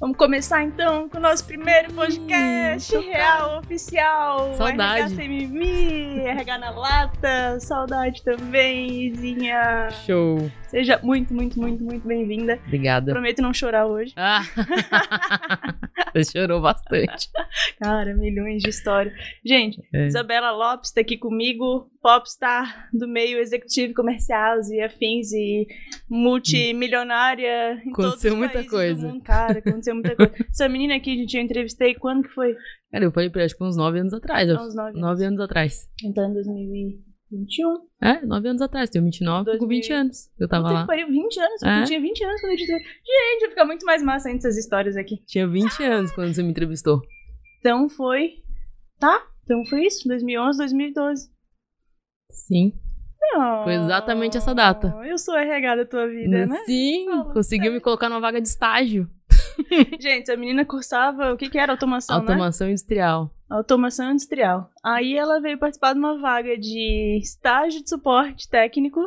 Vamos começar então com o nosso primeiro podcast real, oficial. Saudade. RH sem mimimi, RH na lata, saudade também, Izinha. Show. Seja muito, muito, muito, muito bem-vinda. Obrigada. Prometo não chorar hoje. Ah. Você chorou bastante. Cara, milhões de história. Gente, É. Isabela Lopes tá aqui comigo, popstar do meio executivo, comerciais e afins e multimilionária em todos Aconteceu os muita coisa. do mundo. Cara, aconteceu muita coisa. Essa menina aqui, gente, eu entrevistei quando que foi? Cara, eu falei pra ela, acho que uns 9 anos atrás. uns nove anos. Nove anos atrás. Então, em 2021. É, 9 anos atrás. Tenho 29, tô com 20 2000. anos. Eu tava lá. pariu, 20 anos. É. Eu tinha 20 anos quando eu entrevistei. Gente, vai ficar muito mais massa ainda essas histórias aqui. Tinha 20 anos quando você me entrevistou. Então foi. Tá? Então foi isso, 2011, 2012. Sim. Foi exatamente essa data. Eu sou a RH da tua vida, né? Sim, Fala conseguiu me colocar numa vaga de estágio. Gente, a menina cursava. O que, que era? Automação, né? Automação industrial. Automação industrial. Aí ela veio participar de uma vaga de estágio de suporte técnico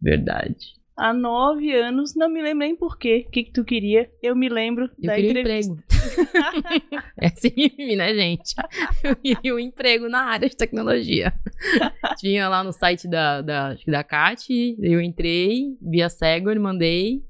Verdade. há nove anos. Não me lembro nem por quê. O que, que tu queria? Eu me lembro Eu da entrevista. emprego. é assim, né, gente? Eu queria um emprego na área de tecnologia. Tinha lá no site da, da, da CAT, eu entrei, via Segway, mandei,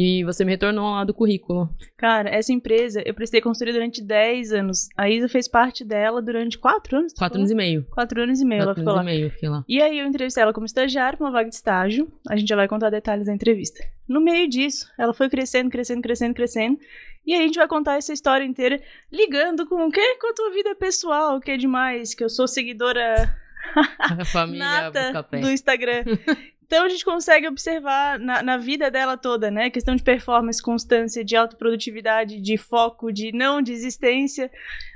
e você me retornou lá do currículo. Cara, essa empresa eu prestei consultoria durante 10 anos. A Isa fez parte dela durante 4 anos. tu Quatro falou? anos e meio. Quatro anos e meio ela Quatro ficou anos lá. e meio, fiquei lá. E aí eu entrevistei ela como estagiária pra uma vaga de estágio. A gente já vai contar detalhes da entrevista. No meio disso, ela foi crescendo, crescendo, crescendo, crescendo. E aí a gente vai contar essa história inteira ligando com o quê? Com a tua vida pessoal, que é demais, que eu sou seguidora A família nata do Instagram. Então a gente consegue observar na, na vida dela toda, né? Questão de performance, constância, de autoprodutividade, de foco, de não desistência.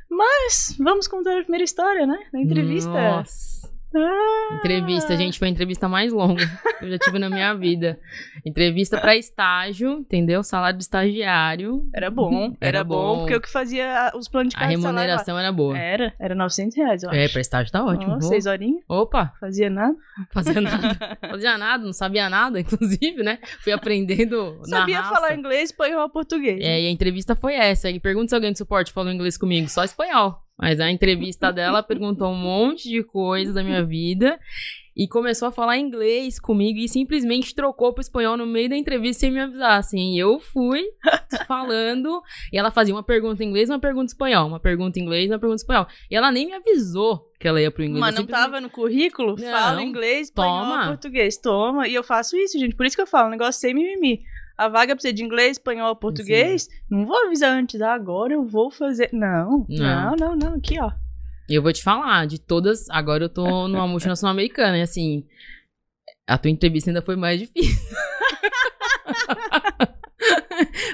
Mas vamos contar a primeira história, né? Da entrevista. Nossa. Ah! Entrevista, gente, foi a entrevista mais longa que eu já tive na minha vida. Entrevista pra estágio, entendeu? Salário de estagiário. Era bom, era, Era bom, bom. porque eu que fazia os planos de A salário lá. remuneração era boa. Era, era 900 reais, eu acho. É, pra estágio tá ótimo. Vou- seis horinhas, Opa, fazia nada. fazia nada. Fazia nada, não sabia nada, inclusive, né? Fui aprendendo Sabia raça. falar inglês, espanhol, português. É, e a entrevista foi essa. E pergunta se alguém de suporte falou inglês comigo, só espanhol. Mas a entrevista dela perguntou um monte de coisa da minha vida e começou a falar inglês comigo e simplesmente trocou pro espanhol no meio da entrevista sem me avisar, assim. Eu fui falando e ela fazia uma pergunta em inglês, uma pergunta em espanhol, uma pergunta em inglês, uma pergunta em espanhol. E ela nem me avisou que ela ia pro inglês. Mas não simplesmente- tava no currículo? Não. Fala inglês, espanhol, Toma. português. Toma. E eu faço isso, gente. Por isso que eu falo, negócio sem mimimi. A vaga precisa de inglês, espanhol, português. Não vou avisar antes. Ah, agora eu vou fazer. Não, não, Não. não, não. Aqui, ó. E eu vou te falar, de todas, agora eu tô numa multinacional americana, e assim, a tua entrevista ainda foi mais difícil.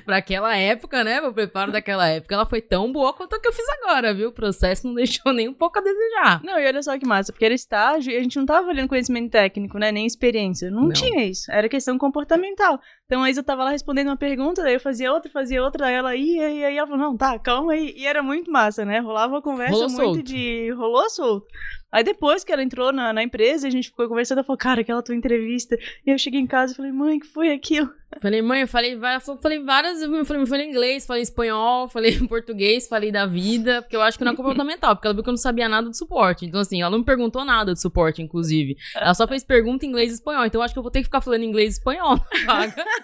pra aquela época, né? O preparo daquela época, ela foi tão boa quanto a que eu fiz agora, viu? O processo não deixou nem um pouco a desejar. Não, e olha só que massa, porque era estágio e a gente não tava olhando conhecimento técnico, né? Nem experiência. Não, Não. tinha isso. Era questão comportamental. Então a Isa tava lá respondendo uma pergunta, daí eu fazia outra, fazia outra, daí ela ia, e aí ela falou, não, tá, calma aí. E era muito massa, né? Rolava uma conversa Rolou muito solto. de. Rolou solto. Aí depois que ela entrou na, na empresa, a gente ficou conversando, ela falou, cara, aquela tua entrevista. E eu cheguei em casa e falei, mãe, que foi aquilo? Falei, mãe, eu falei, eu falei várias, eu falei, eu falei inglês, falei espanhol, falei português, falei da vida, porque eu acho que não é comportamental, porque ela viu que eu não sabia nada de suporte. Então, assim, ela não me perguntou nada de suporte, inclusive. Ela só fez pergunta em inglês e espanhol. Então, eu acho que eu vou ter que ficar falando inglês e espanhol na vaga.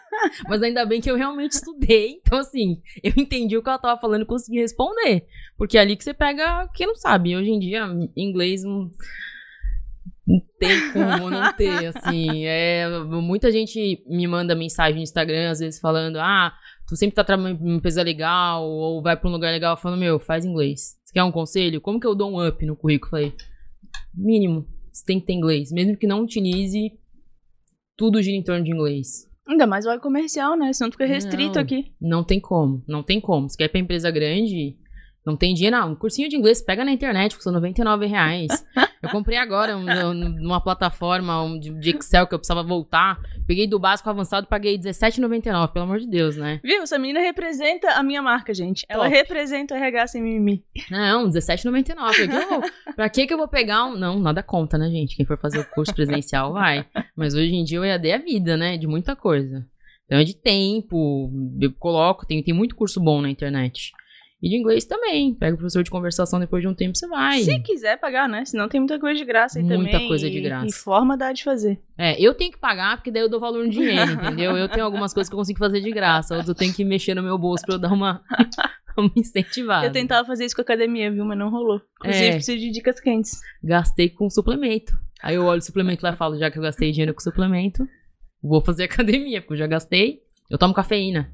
Mas ainda bem que eu realmente estudei. Então, assim, eu entendi o que ela tava falando e consegui responder. Porque é ali que você pega quem não sabe. Hoje em dia, inglês não. Não tem como não ter, assim. É, muita gente me manda mensagem no Instagram, às vezes, falando: Ah, tu sempre tá trabalhando em uma empresa legal, ou vai pra um lugar legal, falando: Meu, faz inglês. Você quer um conselho? Como que eu dou um up no currículo? Falei: Mínimo, você tem que ter inglês. Mesmo que não utilize, tudo gira em torno de inglês. Ainda mais vai comercial, né? Senão fica restrito Não. aqui. Não tem como, não tem como. Se quer ir pra empresa grande, não tem dinheiro, não. Um cursinho de inglês, pega na internet, custa 99 reais. Eu comprei agora um- um- numa plataforma um de de Excel que eu precisava voltar. Peguei do básico avançado, paguei R$17,99, pelo amor de Deus, né? Viu? Essa menina representa a minha marca, gente. Ela Top. representa o RH sem mimimi. Não, R$17,99. Falei, que eu vou- Pra que que eu vou pegar um... Não, nada conta, né, gente? Quem for fazer o curso presencial, vai. Mas hoje em dia o EAD é a vida, né? De muita coisa. Então é de tempo, eu coloco, tem, tem muito curso bom na internet. E de inglês também. Pega o professor de conversação depois de um tempo, você vai. Se quiser pagar, né? Senão tem muita coisa de graça aí Muita também. coisa de graça. E forma dá de fazer. É, eu tenho que pagar, porque daí eu dou valor no dinheiro, entendeu? Eu tenho algumas coisas que eu consigo fazer de graça, outras eu tenho que mexer no meu bolso pra eu dar uma, uma incentivada. Eu tentava fazer isso com a academia, viu? Mas não rolou. Inclusive, É. preciso de dicas quentes. Gastei com suplemento. Aí eu olho o suplemento lá e falo, já que eu gastei dinheiro com suplemento, vou fazer academia, porque eu já gastei. Eu tomo cafeína.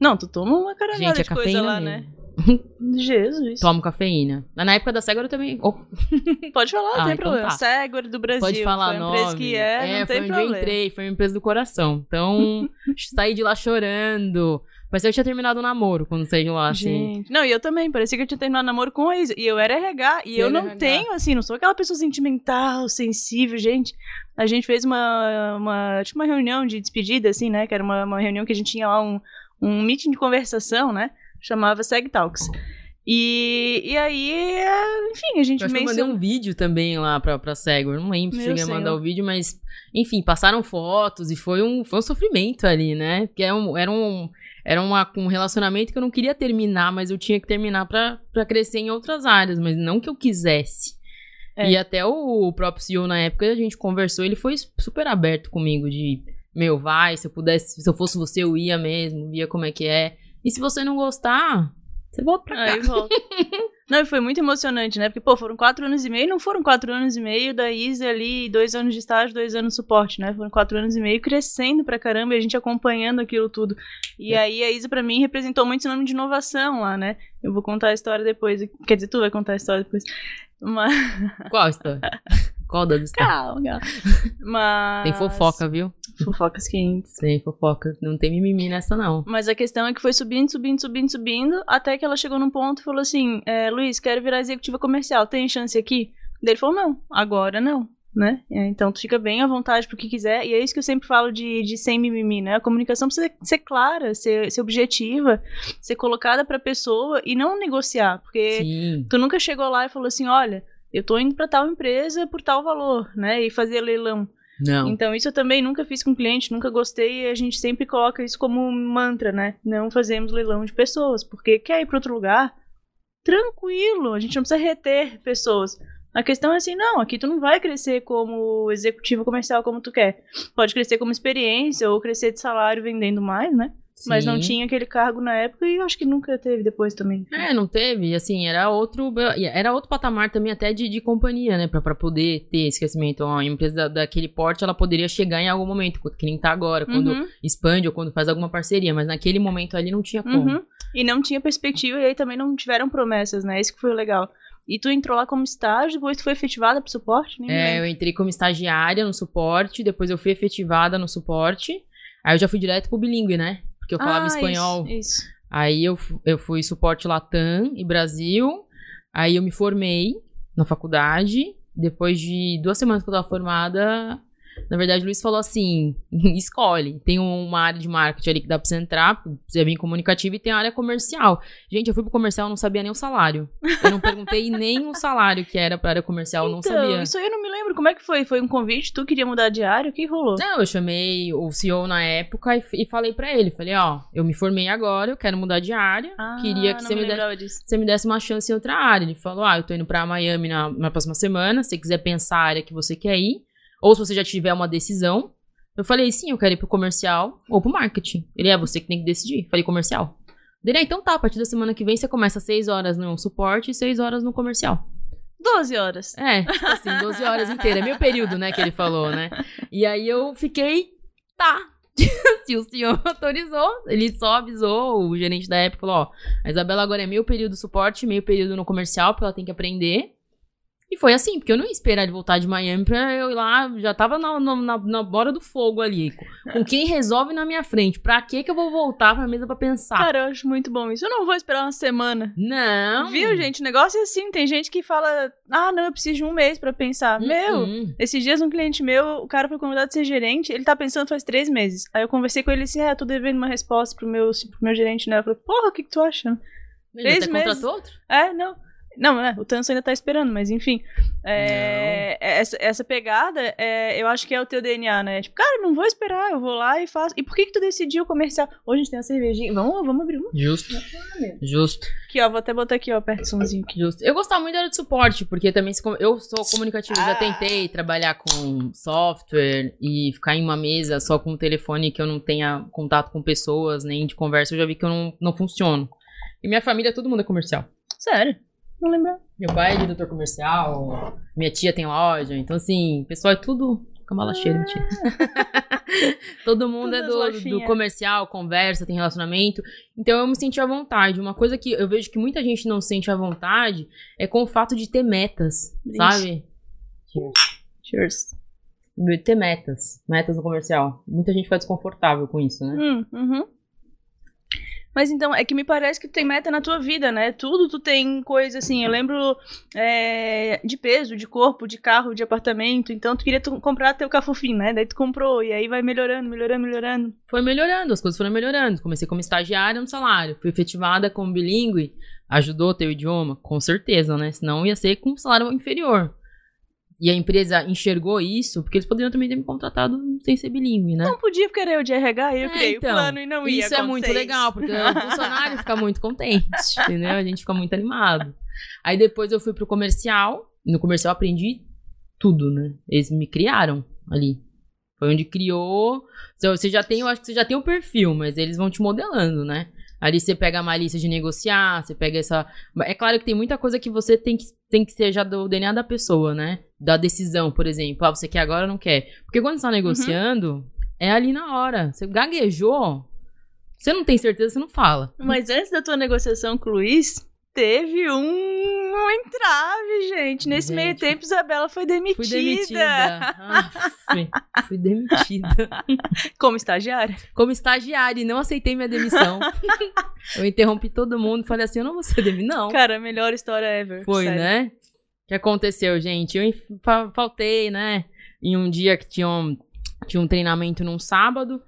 Não, tu toma uma caralhada Gente, é de coisa cafeína lá, mesmo. né? Jesus. Tomo cafeína. Na época da Segura eu também. Oh, Pode falar, não Ah, tem então problema. tá. Do Brasil. pode falar uma empresa que é, não foi tem problema. eu entrei, foi uma empresa do coração. Então, saí de lá chorando. Parecia que eu tinha terminado o namoro quando saí de lá, assim. Gente. Não, e eu também. Parecia que eu tinha terminado namoro com Isa. E eu era RH. E Você eu não RH. tenho, assim, não sou aquela pessoa sentimental, sensível, gente. A gente fez uma, uma, tipo uma reunião de despedida, assim, né? Que era uma, uma reunião que a gente tinha lá um, um meeting de conversação, né? Chamava Seg Talks. E, e aí, é, enfim, a gente que eu mandei um vídeo também lá pra, pra Segware. Não lembro se Meu cheguei a mandar o vídeo, mas enfim, passaram fotos e foi um, foi um sofrimento ali, né? Porque era um, era um, era uma, um relacionamento que eu não queria terminar, mas eu tinha que terminar pra, pra crescer em outras áreas, mas não que eu quisesse. É. E até o próprio CEO na época a gente conversou, ele foi super aberto comigo de meu, vai, se eu pudesse, se eu fosse você, eu ia mesmo, via como é que é. E se você não gostar, você volta pra cá. Aí volta. Não, e foi muito emocionante, né? Porque, pô, foram quatro anos e meio, não foram quatro anos e meio da Isa ali, dois anos de estágio, dois anos de suporte, né? Foram quatro anos e meio crescendo pra caramba e a gente acompanhando aquilo tudo. E aí a Isa, pra mim, representou muito sinônimo de inovação lá, né? Eu vou contar a história depois. Quer dizer, tu vai contar a história depois. Mas. Qual história? Qual? Calma, calma. Mas. Tem fofoca, viu? Fofocas quentes. Tem fofoca. Não tem mimimi nessa, não. Mas a questão é que foi subindo, subindo, subindo, subindo, até que ela chegou num ponto e falou assim: é, Luiz, quero virar executiva comercial, tem chance aqui? Daí ele falou: não, agora não. Né? É, Então tu fica bem à vontade pro que quiser, e é isso que eu sempre falo de, de sem mimimi, né? A comunicação precisa ser clara, ser, ser objetiva, ser colocada pra pessoa e não negociar, porque Sim. tu nunca chegou lá e falou assim: olha, eu tô indo pra tal empresa por tal valor, né? E fazer leilão. Não. Então, isso eu também nunca fiz com cliente, nunca gostei, e a gente sempre coloca isso como mantra, né? Não fazemos leilão de pessoas, porque quer ir para outro lugar? Tranquilo, a gente não precisa reter pessoas. A questão é assim, não, aqui tu não vai crescer como executivo comercial como tu quer. Pode crescer como experiência ou crescer de salário vendendo mais, né? Mas não Sim. tinha aquele cargo na época e eu acho que nunca teve depois também. É, não teve, assim, era outro, era outro patamar também até de, de companhia, né, pra, pra poder ter esse crescimento. Uma empresa da- daquele porte, ela poderia chegar em algum momento, que nem tá agora, quando Uhum, expande ou quando faz alguma parceria, mas naquele momento ali não tinha como. uhum. E não tinha perspectiva e aí também não tiveram promessas, né? Isso que foi legal. E tu entrou lá como estágio, depois tu foi efetivada pro suporte? Nem É, lembro. eu entrei como estagiária no suporte, depois eu fui efetivada no suporte, aí eu já fui direto pro bilíngue, né, porque eu falava Ah, espanhol. Isso, isso. Aí eu, eu fui suporte Latam e Brasil. Aí eu me formei na faculdade. Depois de duas semanas que eu tava formada, na verdade, o Luiz falou assim: escolhe. Tem uma área de marketing ali que dá pra você entrar, você é bem comunicativo, e tem a área comercial. Gente, eu fui pro comercial e não sabia nem o salário. Eu não perguntei nem o salário que era pra área comercial, eu não então, sabia. isso aí eu não me lembro. Como é que foi? Foi um convite? Tu queria mudar de área? O que rolou? Não, eu chamei o CEO na época e, e falei pra ele, falei, ó, eu me formei agora, eu quero mudar de área, Ah, queria que você me me desse você me desse uma chance em outra área. Ele falou: Ah, eu tô indo pra Miami na, na próxima semana. Se você quiser pensar a área que você quer ir, ou se você já tiver uma decisão. Eu falei: Sim, eu quero ir pro comercial ou pro marketing. Ele é você que tem que decidir. Falei: Comercial. Dele, "Ah, então tá, a partir da semana que vem você começa 6 horas no suporte e 6 horas no comercial. 12 horas. É, tipo assim, 12 horas inteiras. É meio período, né, que ele falou, né? E aí eu fiquei, tá. Se o senhor autorizou, ele só avisou, o gerente da época falou, ó, a Isabela agora é meio período suporte, meio período no comercial, porque ela tem que aprender. E foi assim, porque eu não ia esperar ele voltar de Miami pra eu ir lá, já tava na, na, na, do fogo ali, com, quem resolve na minha frente. Pra que que eu vou voltar pra mesa pra pensar? Cara, eu acho muito bom isso. Eu não vou esperar uma semana. não. Viu, gente? O negócio é assim. Tem gente que fala, ah, não, eu preciso de um mês pra pensar. Meu, Hum, esses dias um cliente meu, o cara foi convidado a ser gerente, ele tá pensando faz três meses. Aí eu conversei com ele assim, é, eu tô devendo uma resposta pro meu, pro meu gerente, né? Eu falei, porra, o que que tu acha? Ele três até meses. contratou outro? É, não. Não, né? O Tanso ainda tá esperando, mas enfim. É, essa, essa pegada, é, eu acho que é o teu DNA, né? Tipo, cara, não vou esperar, eu vou lá e faço. E por que que tu decidiu comercial? Hoje a gente tem uma cervejinha. Vamos, vamos abrir uma. Justo. Justo. Aqui, ó, vou até botar aqui, ó, perto do somzinho. aqui. Justo. Eu gostava muito da área de suporte, porque também se eu sou comunicativa, já Ah. tentei trabalhar com software e ficar em uma mesa só com o telefone que eu não tenha contato com pessoas, nem de conversa, eu já vi que eu não, não funciono. E minha família, todo mundo é comercial. Sério? Não lembro. Meu pai é diretor comercial, minha tia tem loja, então assim, o pessoal é tudo cambala cheia, mentira. Todo mundo é do, do comercial, conversa, tem relacionamento. Então eu me senti à vontade. Uma coisa que eu vejo que muita gente não se sente à vontade é com o fato de ter metas, Ixi. sabe? Cheers. De Ter metas, metas no comercial. Muita gente fica desconfortável com isso, né? Hum, uhum. Mas então, é que me parece que tu tem meta na tua vida, né? Tudo tu tem coisa assim. Eu lembro é, de peso, de corpo, de carro, de apartamento. Então tu queria tu comprar teu cafufinho, né? Daí tu comprou. E aí vai melhorando, melhorando, melhorando. Foi melhorando, as coisas foram melhorando. Comecei como estagiária no salário, fui efetivada como bilíngue, ajudou o idioma, com certeza, né? Senão ia ser com um salário inferior. E a empresa enxergou isso, porque eles poderiam também ter me contratado sem ser bilíngue, né? Não podia, porque era eu de RH e eu É, criei então, o plano e não ia Isso é muito legal, porque o funcionário fica muito contente, entendeu? A gente fica muito animado. Aí depois eu fui pro comercial, e no comercial eu aprendi tudo, né? Eles me criaram ali. Foi onde criou. Então, Você já tem, eu acho que você já tem o perfil, mas eles vão te modelando, né? Ali você pega a malícia de negociar, você pega essa. É claro que tem muita coisa que você tem que, tem que ser já do DNA da pessoa, né? Da decisão, por exemplo. Ah, você quer agora ou não quer? Porque quando você tá negociando, é ali na hora. Você gaguejou, você não tem certeza, você não fala. Mas antes da tua negociação com o Luiz, teve um, um entrave, gente. Nesse Gente, meio tempo, Isabela foi demitida. Fui demitida. Aff, fui demitida. Como estagiária. Como estagiária e não aceitei minha demissão. eu interrompi todo mundo e falei assim: eu não vou ser demitida. Não. Cara, a melhor história ever. Foi, sério. né? O que aconteceu, gente? Eu faltei, né? Em um dia que tinha um, tinha um treinamento num sábado.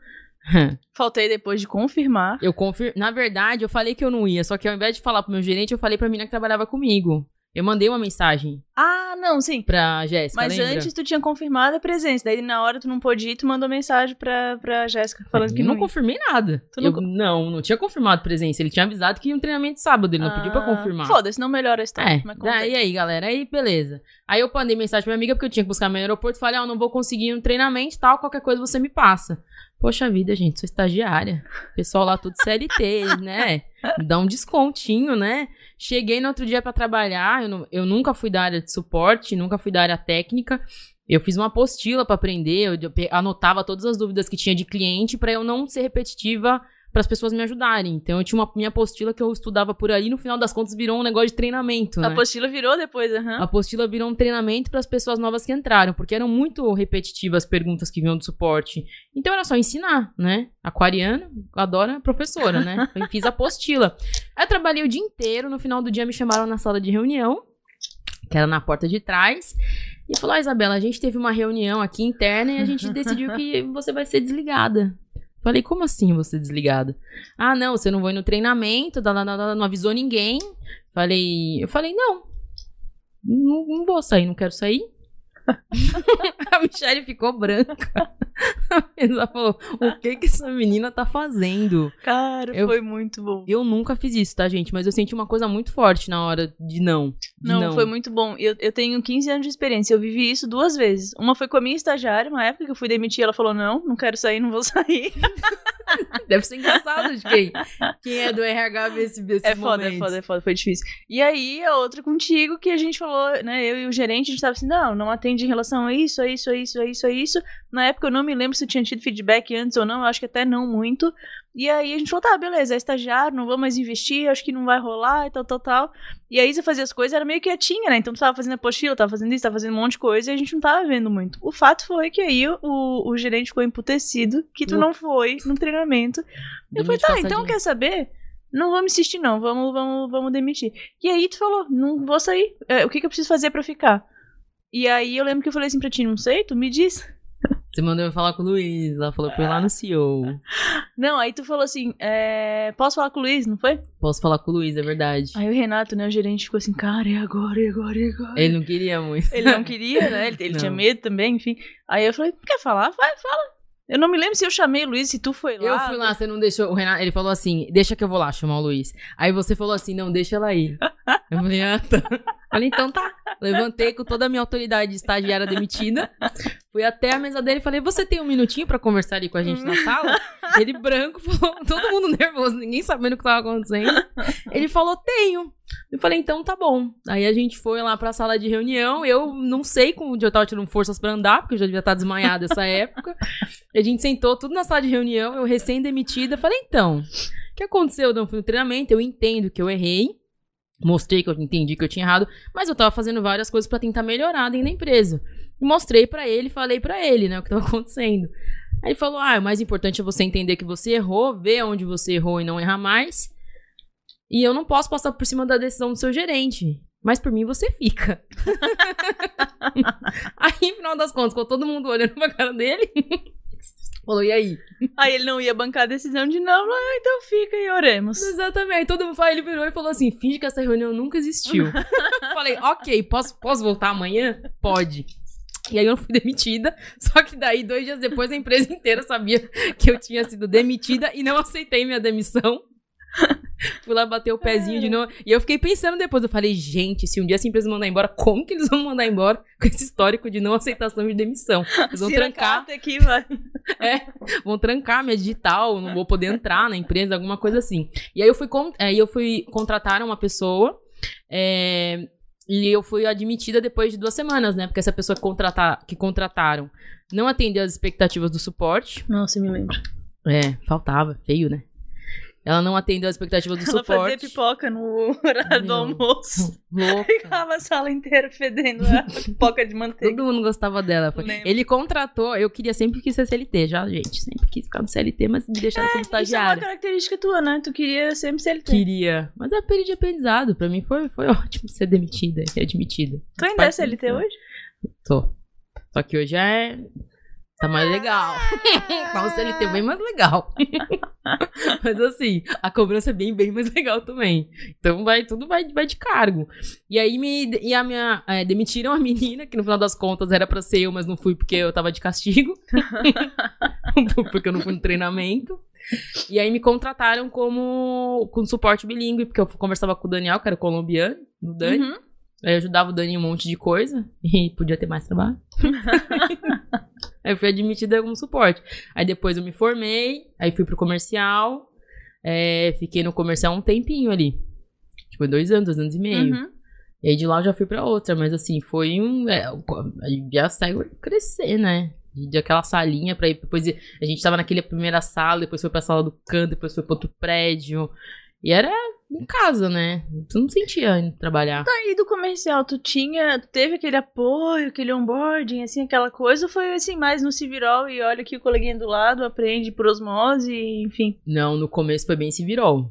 Faltei depois de confirmar. Eu confir... Na verdade, eu falei que eu não ia, só que ao invés de falar pro meu gerente, eu falei pra menina que trabalhava comigo. Eu mandei uma mensagem Ah, não, sim. pra Jéssica, Mas lembra? antes tu tinha confirmado a presença. Daí na hora tu não pôde ir, tu mandou mensagem pra, pra Jéssica falando que não não, confirmei nada. Tu não Eu- não, não tinha confirmado presença. Ele tinha avisado que ia um treinamento sábado, ele não pediu pra Ah, confirmar. Foda-se, não melhora a história. É, mas daí aí, galera, aí beleza. Aí eu mandei mensagem pra minha amiga porque eu tinha que buscar meu aeroporto. Falei, ah, eu não vou conseguir um treinamento e tal, qualquer coisa você me passa. Poxa vida, gente, sou estagiária. Pessoal lá tudo CLT, né? Dá um descontinho, né? Cheguei no outro dia pra trabalhar, eu, não- eu nunca fui da área de suporte, nunca fui da área técnica. Eu fiz uma apostila pra aprender, eu, eu anotava todas as dúvidas que tinha de cliente pra eu não ser repetitiva para as pessoas me ajudarem. Então eu tinha uma minha apostila que eu estudava por ali, no final das contas virou um negócio de treinamento, né? A apostila virou depois, aham. A apostila virou um treinamento para as pessoas novas que entraram, porque eram muito repetitivas as perguntas que vinham do suporte. Então era só ensinar, né? Aquariano adora professora, né? Eu fiz a apostila. Aí eu trabalhei o dia inteiro, no final do dia me chamaram na sala de reunião, que era na porta de trás, e falou: ah, Isabela, a gente teve uma reunião aqui interna e a gente decidiu que você vai ser desligada. Falei, como assim você desligada? Ah, não, você não vai no treinamento, não avisou ninguém. Falei, eu falei, não, não, não vou sair, não quero sair. a Michelle ficou branca. Ela falou: o que que essa menina tá fazendo? Cara, Eu- foi muito bom. Eu nunca fiz isso, tá, gente? Mas eu senti uma coisa muito forte na hora de não. de Não, foi muito bom. Eu, eu tenho 15 anos de experiência. Eu vivi isso duas vezes. Uma foi com a minha estagiária, uma época que eu fui demitir. Ela falou: Não, não quero sair, não vou sair. Deve ser engraçado de quem, quem é do RH esse, esse É foda, é foda, é foda, foi difícil. E aí, a outra contigo, que a gente falou, né? Eu e o gerente, a gente tava assim: Não, não atende em relação a isso, a isso, a isso, a isso, a isso. Na época eu não me lembro se eu tinha tido feedback antes ou não, eu acho que até não muito. E aí a gente falou: Tá, beleza, é estagiário, não vou mais investir, acho que não vai rolar e tal, tal, tal. E aí você fazia as coisas, era meio quietinha, né? Então tu tava fazendo apostila, tava fazendo isso, tava fazendo um monte de coisa e a gente não tava vendo muito. O fato foi que aí o, o gerente ficou emputecido que tu não foi no treinamento. Eu falei, tá, então quer saber? Não vamos insistir, não. Vamos, vamos, vamos demitir. E aí tu falou, não vou sair. É, o que, que eu preciso fazer pra ficar? E aí eu lembro que eu falei assim pra ti, não sei, tu me diz. Você mandou eu falar com o Luiz, ela falou que foi lá no CEO. Não, aí tu falou assim, é, posso falar com o Luiz, não foi? Posso falar com o Luiz, é verdade. Aí o Renato, né, o gerente, ficou assim, cara, e agora, e agora, e agora? Ele não queria muito. Ele não queria, né? Ele, ele tinha medo também, enfim. Aí eu falei, quer falar? Vai, fala. Eu não me lembro se eu chamei o Luiz, se tu foi lá. Eu fui lá, você não deixou. O Renato, ele falou assim: deixa que eu vou lá chamar o Luiz. Aí você falou assim: não, deixa ela ir. Eu falei, ah, tá. Falei, então tá. Levantei com toda a minha autoridade de estagiária demitida. Fui até a mesa dele e falei: você tem um minutinho pra conversar ali com a gente na sala? Ele branco, falou, todo mundo nervoso, ninguém sabendo o que tava acontecendo. Ele falou: tenho. Eu falei, então tá bom. Aí a gente foi lá pra sala de reunião. Eu não sei como eu tava tirando forças pra andar, porque eu já devia estar desmaiada essa época. E a gente sentou tudo na sala de reunião, eu recém-demitida. Falei, então, o que aconteceu? Eu não fui no treinamento, eu entendo que eu errei. Mostrei que eu entendi que eu tinha errado, mas eu tava fazendo várias coisas pra tentar melhorar dentro da empresa. E mostrei pra ele, falei pra ele, né, o que tava acontecendo. Aí ele falou: "Ah, o mais importante é você entender que você errou, ver onde você errou e não errar mais. E eu não posso passar por cima da decisão do seu gerente. Mas por mim você fica. aí, no final das contas, ficou todo mundo olhando pra cara dele. Falou, e aí? Aí ele não ia bancar a decisão de não, ah, então fica e oremos. Exatamente. Todo mundo falou, ele virou e falou assim: finge que essa reunião nunca existiu. Falei, ok, posso, posso voltar amanhã? Pode. E aí eu fui demitida. Só que daí, dois dias depois, a empresa inteira sabia que eu tinha sido demitida e não aceitei minha demissão. Fui lá bater o pezinho de novo. E eu fiquei pensando depois. Eu falei, gente, se um dia essa empresa mandar embora, como que eles vão mandar embora com esse histórico de não aceitação de demissão? Eles vão trancar aqui, vai. é, vão trancar minha digital, não vou poder entrar na empresa, alguma coisa assim. E aí eu fui, con- aí eu fui contratar uma pessoa, é, e eu fui admitida depois de duas semanas, né? Porque essa pessoa que, contratar, que contrataram não atendeu as expectativas do suporte. Nossa, eu me lembro. É, faltava, feio, né? Ela não atendeu as expectativas do Ela fazia suporte. pipoca no horário do almoço. Louca. Ficava a sala inteira fedendo a pipoca de manteiga. Todo mundo gostava dela. Ele contratou, eu queria sempre quis ser CLT, já, gente. Sempre quis ficar no CLT, mas me deixaram como Isso é uma estagiária. característica tua, né? Tu queria sempre ser CLT. Queria. Mas é período de aprendizado. Pra mim foi, foi ótimo ser demitida e admitida. Tu ainda é CLT hoje? Tô. Só que hoje é. Tá mais legal. tá um CLT bem mais legal. Mas assim, a cobrança é bem, bem mais legal também. Então vai, tudo vai, vai de cargo. E aí me. E a minha. é, demitiram a menina, que no final das contas era pra ser eu, mas não fui porque eu tava de castigo. porque eu não fui no treinamento. E aí me contrataram como com suporte bilíngue, porque eu conversava com o Daniel, que era colombiano, do Dani. Uhum. Aí eu ajudava o Dani em um monte de coisa e podia ter mais trabalho. aí eu fui admitida como suporte. Aí depois eu me formei, aí fui pro comercial, é, fiquei no comercial um tempinho ali. Tipo, dois anos, dois anos e meio. Uhum. E aí de lá eu já fui pra outra, mas assim, foi um. É, já saiu crescer, né? De de aquela salinha pra ir. Depois a gente tava naquela primeira sala, depois foi pra sala do canto, depois foi pro outro prédio. E era em casa, né? Tu não sentia indo trabalhar. Aí do comercial, tu tinha, teve aquele apoio, aquele onboarding, assim, aquela coisa, ou foi assim, mais no Civirol e olha aqui o coleguinha do lado, aprende por osmose, enfim. Não, no começo foi bem civirol.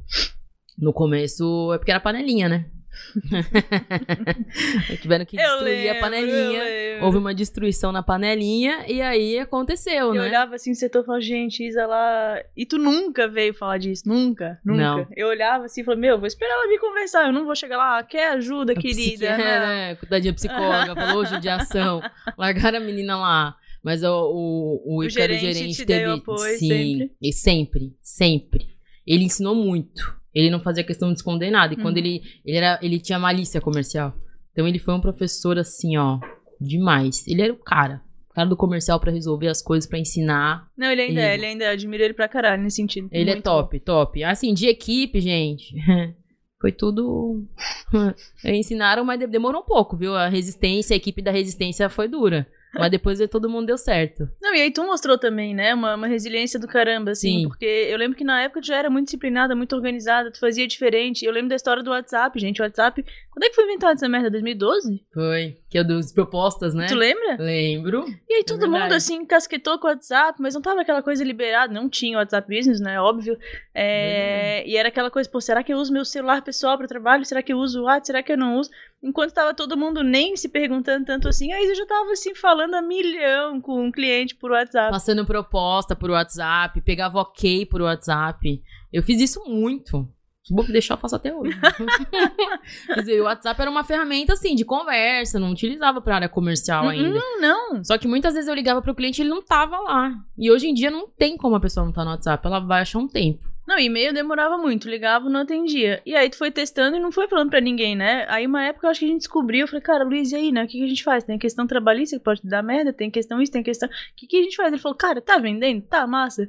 No começo é porque era panelinha, né? Tiveram que destruir a panelinha. Houve uma destruição na panelinha e aí aconteceu, Eu né? olhava assim no setor e falava, gente, Isa lá. E tu nunca veio falar disso, nunca, nunca. Não. Eu olhava assim e falava, meu, vou esperar ela vir conversar, eu não vou chegar lá, "Ah, quer ajuda, querida? É, Não. né? Coitadinha psicóloga, falou judiação. Largaram a menina lá. Mas o, o, o, O gerente gerente, te teve. apoio sim, sempre? e sempre, sempre. Ele ensinou muito. Ele não fazia questão de esconder nada. E quando Uhum. ele, ele era, ele tinha malícia comercial. Então ele foi um professor assim, ó, demais. Ele era o cara. O cara do comercial pra resolver as coisas, pra ensinar. Não, ele ainda é, Ele. ele ainda é, admiro ele pra caralho nesse sentido. Ele é Muito top, top. Assim, de equipe, gente. Foi tudo. Ensinaram, mas de- demorou um pouco, viu? A resistência, a equipe da resistência foi dura. Mas depois todo mundo deu certo. Não, e aí tu mostrou também, né, uma, uma resiliência do caramba, assim, Sim. porque eu lembro que na época tu já era muito disciplinada, muito organizada, tu fazia diferente. Eu lembro da história do WhatsApp, gente, o WhatsApp. Quando é que foi inventado essa merda? 2012? Foi. Que é dos propostas, né? Tu lembra? Lembro. E aí todo verdade. mundo, assim, casquetou com o WhatsApp, mas não tava aquela coisa liberada, não tinha o WhatsApp Business, né, óbvio. É, e era aquela coisa, pô, será que eu uso meu celular pessoal para trabalho? Será que eu uso o WhatsApp? Será que eu não uso? Enquanto tava todo mundo nem se perguntando tanto assim, a Isa já tava assim falando a milhão com um cliente por WhatsApp. Passando proposta por WhatsApp, pegava ok por WhatsApp. Eu fiz isso muito. Se vou deixar, eu faço até hoje. Quer dizer, o WhatsApp era uma ferramenta, assim, de conversa, não utilizava pra área comercial ainda. Hum, não. Só que muitas vezes eu ligava pro cliente e ele não tava lá. E hoje em dia não tem como a pessoa não estar tá no WhatsApp, ela vai achar um tempo. Não, e-mail demorava muito, ligava não atendia. E aí tu foi testando e não foi falando pra ninguém, né? Aí uma época eu acho que a gente descobriu, eu falei, cara, Luiz, e aí, né? O que, que a gente faz? Tem questão trabalhista que pode dar merda, tem questão isso, tem questão. O que, que a gente faz? Ele falou, cara, tá vendendo? Tá, massa.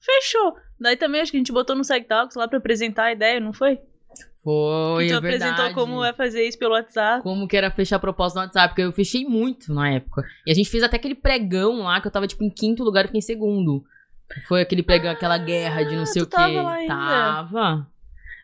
Fechou. Daí também acho que a gente botou no SegTalks lá pra apresentar a ideia, não foi? Foi, tu é apresentou verdade. como é fazer isso pelo WhatsApp. Como que era fechar proposta no WhatsApp, porque eu fechei muito na época. E a gente fez até aquele pregão lá, que eu tava, tipo, em quinto lugar e fiquei em segundo. Foi aquele pregão, aquela guerra de não sei tu o quê. tava lá ainda. Tava.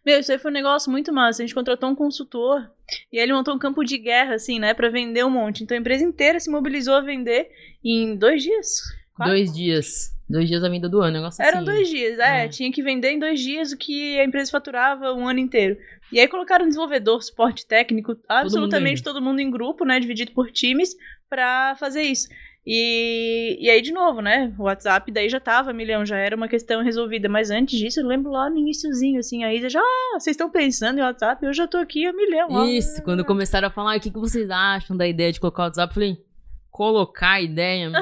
Meu, isso aí foi um negócio muito massa. A gente contratou um consultor e aí ele montou um campo de guerra, assim, né, pra vender um monte. Então a empresa inteira se mobilizou a vender em dois dias. Quatro? Dois dias. Dois dias a vinda do ano, negócio Eram assim. dois dias, é, É. Tinha que vender em dois dias o que a empresa faturava um ano inteiro. E aí colocaram um desenvolvedor, suporte técnico, absolutamente todo mundo em grupo, né? Dividido por times, pra fazer isso. E, e aí, de novo, né? O WhatsApp daí já tava milhão, já era uma questão resolvida. Mas antes disso, eu lembro lá no iníciozinho, assim, a Isa já, ah, vocês estão pensando em WhatsApp, eu já tô aqui a milhão. ó." Isso, quando começaram a falar, "Ah, o que, que vocês acham da ideia de colocar o WhatsApp? Eu falei, colocar a ideia, meu.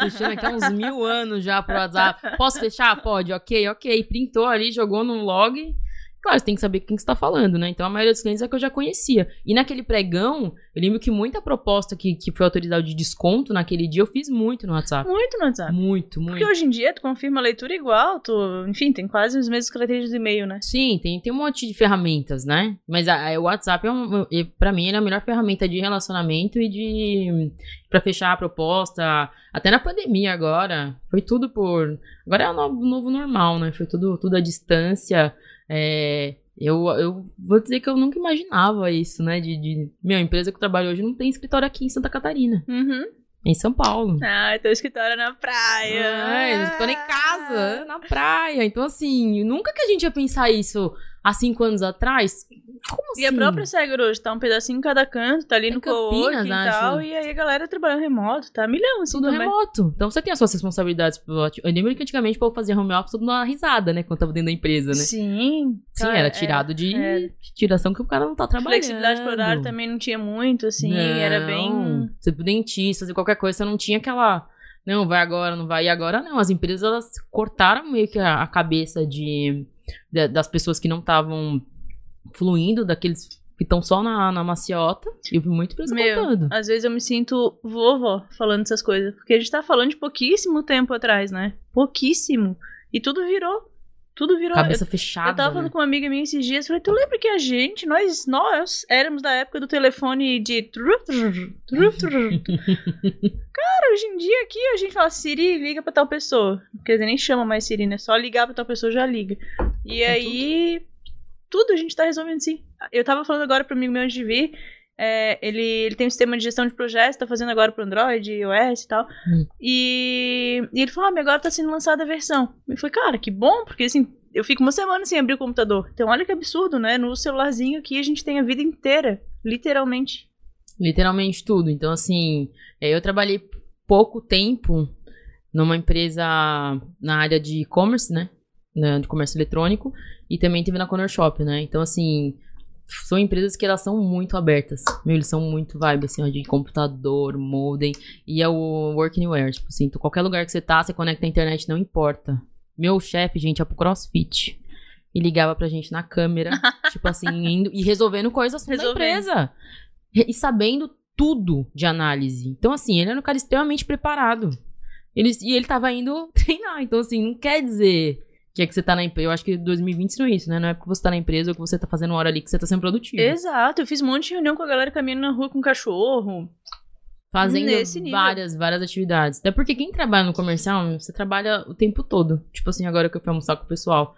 Fechando aqui há uns mil anos já pro WhatsApp. Posso fechar? Pode, ok, ok. Printou ali, jogou num log. Claro, você tem que saber com quem você tá falando, né? Então a maioria dos clientes é que eu já conhecia. E naquele pregão, eu lembro que muita proposta que, que foi autorizada de desconto naquele dia, eu fiz muito no WhatsApp. Muito no WhatsApp. Muito, muito. Porque hoje em dia tu confirma a leitura igual, tu, enfim, tem quase os mesmos caracteres do e-mail, né? Sim, tem, tem um monte de ferramentas, né? Mas a, a- o WhatsApp, é um, é- pra mim, ele é a melhor ferramenta de relacionamento e de. pra fechar a proposta. Até na pandemia agora. Foi tudo por. Agora é o novo, novo normal, né? Foi tudo, tudo à distância. É, eu, eu vou dizer que eu nunca imaginava isso, né? De, de. Meu, a empresa que eu trabalho hoje não tem escritório aqui em Santa Catarina. Uhum. Em São Paulo. Ah, teu escritório é na praia. Eles ficam em casa, na praia. Então, assim, nunca que a gente ia pensar isso há cinco anos atrás. Como assim? E a própria Segur hoje tá um pedacinho em cada canto, tá ali Em no Campinas, coworking e acho. tal, e aí a galera trabalhando remoto, tá milhão assim Tudo também. remoto. Então você tem as suas responsabilidades. Eu lembro que antigamente o povo fazia home office todo uma risada, né? Quando tava dentro da empresa, né? Sim. Sim, cara, era é. tirado de, é. de tiração que o cara não tá trabalhando. Flexibilidade pro horário também não tinha muito, assim, era bem... Não. Você pro dentista, fazer qualquer coisa, você não tinha aquela. Não, vai agora, não vai. E agora não. As empresas elas cortaram meio que a, a cabeça de, de- das pessoas que não estavam fluindo, daqueles que estão só na, na maciota. E eu vi muito empresa Meu, cortando. Às vezes eu me sinto vovó falando essas coisas, porque a gente tá falando de pouquíssimo tempo atrás, né? Pouquíssimo. E tudo virou. Tudo virou. Cabeça Eu- fechada. Eu tava né? falando com uma amiga minha esses dias, falei, tu lembra que a gente, nós, nós, éramos da época do telefone de... Cara, hoje em dia aqui a gente fala, Siri, liga pra tal pessoa. Quer dizer, nem chama mais Siri, né? Só ligar pra tal pessoa já liga. E aí, tudo. a gente tá resolvendo sim. Eu tava falando agora pro amigo meu antes de vir, é, ele, ele tem um sistema de gestão de projetos, tá fazendo agora pro Android, iOS e tal. Hum. E, e ele falou, ah, agora tá sendo lançada a versão. Eu falei, cara, que bom, porque assim, eu fico uma semana sem abrir o computador. Então olha que absurdo, né? No celularzinho aqui a gente tem a vida inteira, literalmente. Literalmente tudo. Então, assim, é, eu trabalhei pouco tempo numa empresa na área de e-commerce, né? Na- De comércio eletrônico. E também tive na Corner Shop, né? Então, assim, são empresas que elas são muito abertas. Meu, eles são muito vibe, assim, ó, de computador, modem. E é o work anywhere. Tipo assim, tu- qualquer lugar que você tá, você conecta a internet, não importa. Meu chefe, gente, é pro CrossFit. E ligava pra gente na câmera, tipo assim, indo e resolvendo coisas da empresa. Re- E sabendo tudo de análise. Então, assim, ele era um cara extremamente preparado. Ele, e ele tava indo treinar. Então, assim, não quer dizer que é que você tá na empresa. Eu acho que 2020 ensinou isso, né? Não é porque você tá na empresa ou que você tá fazendo hora ali que você tá sendo produtivo. Exato, eu fiz um monte de reunião com a galera caminhando na rua com cachorro. Fazendo várias, várias atividades. Até porque quem trabalha no comercial, você trabalha o tempo todo. Tipo assim, agora que eu fui almoçar com o pessoal.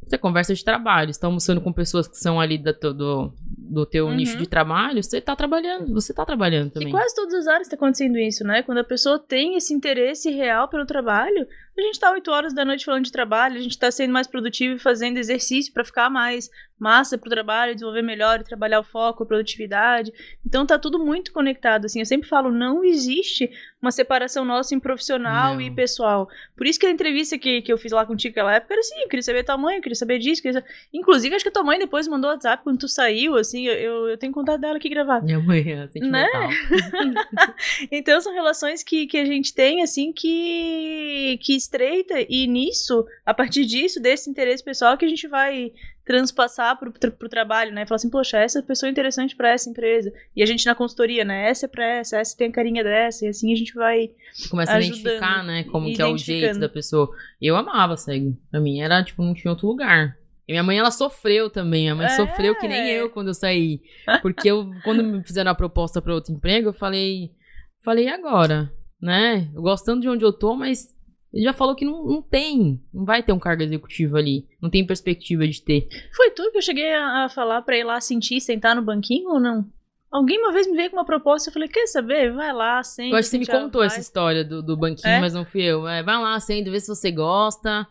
Você conversa de trabalho, você tá almoçando com pessoas que são ali da, do, do teu Uhum. nicho de trabalho, você tá trabalhando, você tá trabalhando também. E quase todas as áreas tá acontecendo isso, né? Quando a pessoa tem esse interesse real pelo trabalho, a gente tá 8 horas da noite falando de trabalho, a gente tá sendo mais produtivo e fazendo exercício pra ficar mais massa pro trabalho, desenvolver melhor, trabalhar o foco, a produtividade. Então tá tudo muito conectado, assim. Eu sempre falo, não existe uma separação nossa em profissional Não. e pessoal. Por isso que a entrevista que, que eu fiz lá contigo naquela época era assim, eu queria saber tua mãe, eu queria saber disso, queria saber... Inclusive, acho que a tua mãe depois mandou WhatsApp quando tu saiu, assim, eu, eu, tenho contato dela aqui gravado. Minha mãe é sentimental. Então são relações que, que a gente tem, assim, que, que estreita, e nisso, a partir disso, desse interesse pessoal, que a gente vai transpassar pro, pro trabalho, né? Falar assim, poxa, essa pessoa é interessante pra essa empresa. E a gente na consultoria, né? Essa é pra essa, essa tem a carinha dessa, e assim a gente vai. Você começa a identificar, né, como que é o jeito da pessoa. Eu amava cego. Pra mim era, tipo, não tinha outro lugar. E minha mãe, ela sofreu também. Minha mãe É. sofreu que nem eu quando eu saí. Porque eu, quando me fizeram a proposta pra outro emprego, eu falei, falei, e agora? Né? Eu tanto de onde eu tô, mas ele já falou que não, não tem. Não vai ter um cargo executivo ali. Não tem perspectiva de ter. Foi tu que eu cheguei a, a falar pra ir lá sentir, sentar no banquinho ou não? Alguém uma vez me veio com uma proposta, eu falei, quer saber? Vai lá, senta. Eu acho que você me contou vai. essa história do, do banquinho, É? mas não fui eu. É, vai lá, senta, vê se você gosta.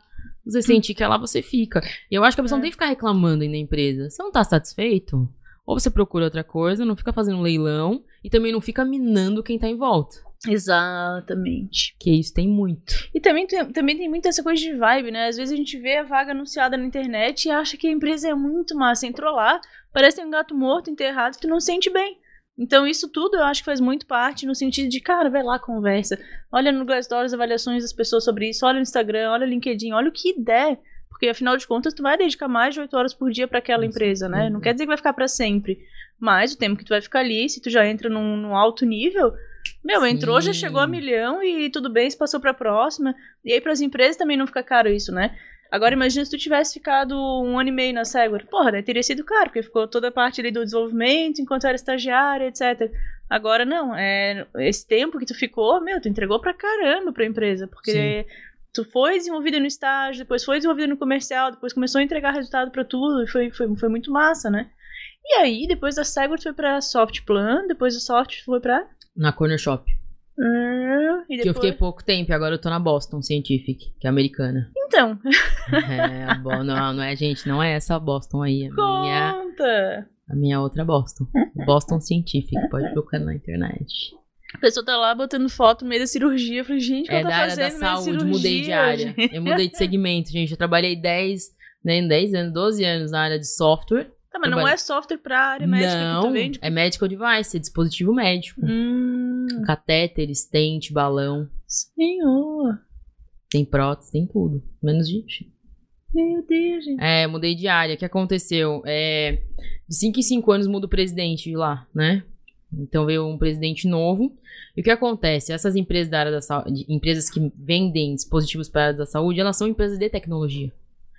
Você sentir que é lá, você fica. E eu acho que a pessoa É. não tem que ficar reclamando aí na empresa. Você não tá satisfeito? Ou você procura outra coisa, não fica fazendo leilão e também não fica minando quem tá em volta. Exatamente. Que isso tem muito. E também tem, também tem muito essa coisa de vibe, né? Às vezes a gente vê a vaga anunciada na internet e acha que a empresa é muito massa. Entrou lá, parece um gato morto, enterrado, que tu não sente bem. Então isso tudo eu acho que faz muito parte no sentido de, cara, vai lá, conversa. Olha no Glassdoor as avaliações das pessoas sobre isso, olha no Instagram, olha no LinkedIn, olha o que der. Porque afinal de contas, tu vai dedicar mais de 8 horas por dia para aquela empresa, né? Não Uhum. quer dizer que vai ficar para sempre. Mas o tempo que tu vai ficar ali, se tu já entra num, num alto nível, meu, entrou, já Sim. chegou a milhão e tudo bem, se passou pra próxima. E aí pras empresas também não fica caro isso, né? Agora imagina se tu tivesse ficado um ano e meio na Segway. Porra, daí teria sido caro, porque ficou toda a parte ali do desenvolvimento, enquanto era estagiária, etc. Agora não, é esse tempo que tu ficou, meu, tu entregou pra caramba pra empresa, porque tu foi desenvolvida no estágio, depois foi desenvolvida no comercial, depois começou a entregar resultado pra tudo, e foi, foi, foi muito massa, né? E aí, depois da Segway, tu foi pra Softplan, depois do Soft foi pra... Na Corner Shop. Hum, e Que eu fiquei pouco tempo e agora eu tô na Boston Scientific, que é americana. Então, É, não, não é, gente, não é essa Boston aí. A minha, conta! a minha outra Boston. Boston Scientific, pode procurar na internet. A pessoa tá lá botando foto no meio da cirurgia. Eu falei, gente, o que É ela da tá área da saúde, cirurgia, mudei de área. gente? Eu mudei de segmento, gente. Eu trabalhei 10, né, 10 anos, 12 anos na área de software. Tá, mas não Trabalho. é software pra área médica que Não, tu vende? é medical device, é dispositivo médico. Hum, Catéter, stent, balão, senhor. tem prótese, tem tudo. Menos de... Meu Deus, gente. É, mudei de área. O que aconteceu? É, de 5 em 5 anos muda o presidente de lá, né? Então veio um presidente novo. E o que acontece? Essas empresas da área da saúde, empresas que vendem dispositivos para a área da saúde, elas são empresas de tecnologia.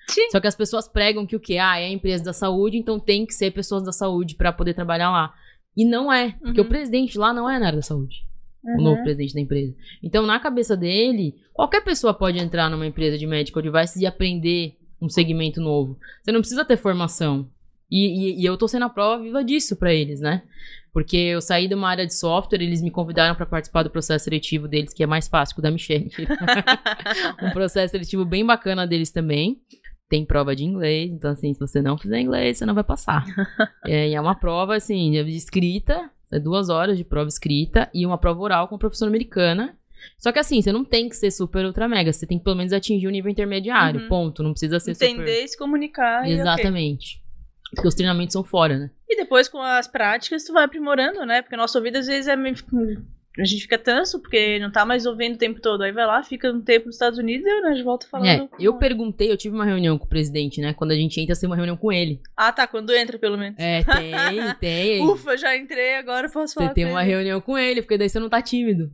Sim. Só que as pessoas pregam que o que? Ah, é a empresa da saúde, então tem que ser pessoas da saúde para poder trabalhar lá. E não é, porque Uhum. o presidente lá não é na área da saúde o Uhum. novo presidente da empresa. Então, na cabeça dele, qualquer pessoa pode entrar numa empresa de medical devices e aprender um segmento novo. Você não precisa ter formação. E, e- e eu tô sendo a prova viva disso pra eles, né? Porque eu saí de uma área de software, eles me convidaram pra participar do processo seletivo deles, que é mais fácil que o da Michelle. um processo seletivo bem bacana deles também. Tem prova de inglês, então assim, se você não fizer inglês, você não vai passar. é, e é uma prova, assim, de escrita, é duas horas de prova escrita e uma prova oral com professora americana. Só que assim, você não tem que ser super ultra mega, você tem que pelo menos atingir o nível intermediário, Uhum. ponto. Não precisa ser Entender super... e se comunicar. e ok. Exatamente. Porque os treinamentos são fora, né? E depois, com as práticas, tu vai aprimorando, né? Porque nosso ouvido, às vezes, é meio... A gente fica tanso, porque não tá mais ouvindo o tempo todo. Aí vai lá, fica um tempo nos Estados Unidos e né, de volta falando. É, eu perguntei, eu tive uma reunião com o presidente, né? Quando a gente entra, tem uma reunião com ele. Ah, tá, quando entra, pelo menos. É, tem, tem. Ufa, já entrei, agora eu posso falar Você tem uma ele. reunião com ele, porque daí você não tá tímido.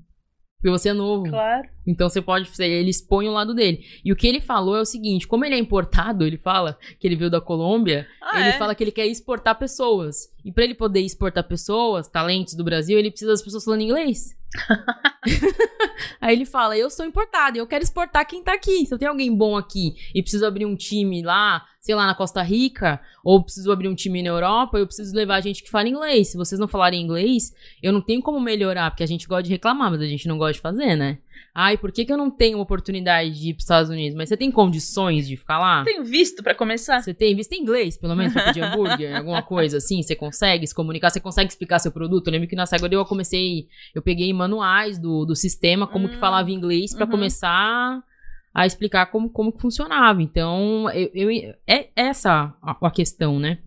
Porque você é novo. Claro. Então você pode. Ele expõe o lado dele. E o que ele falou é o seguinte: como ele é importado, ele fala que ele veio da Colômbia, Ah, ele é? fala que ele quer exportar pessoas. E pra ele poder exportar pessoas, talentos do Brasil, ele precisa das pessoas falando inglês. Aí ele fala: Eu sou importado, eu quero exportar quem tá aqui. Se eu tenho alguém bom aqui e preciso abrir um time lá, sei lá, na Costa Rica, ou preciso abrir um time na Europa, eu preciso levar gente que fala inglês. Se vocês não falarem inglês, eu não tenho como melhorar, porque a gente gosta de reclamar, mas a gente não gosta de fazer, né? Ai, por que, que eu não tenho oportunidade de ir pros Estados Unidos? Mas você tem condições de ficar lá? Tenho visto pra começar. Você tem visto em inglês, pelo menos, pra pedir hambúrguer, alguma coisa assim? Você consegue se comunicar? Você consegue explicar seu produto? Eu lembro que na Segway eu comecei, eu peguei manuais do, do sistema, como que Hum, falava inglês, pra uhum. começar a explicar como, como que funcionava. Então, eu, eu- é essa a, a questão, né?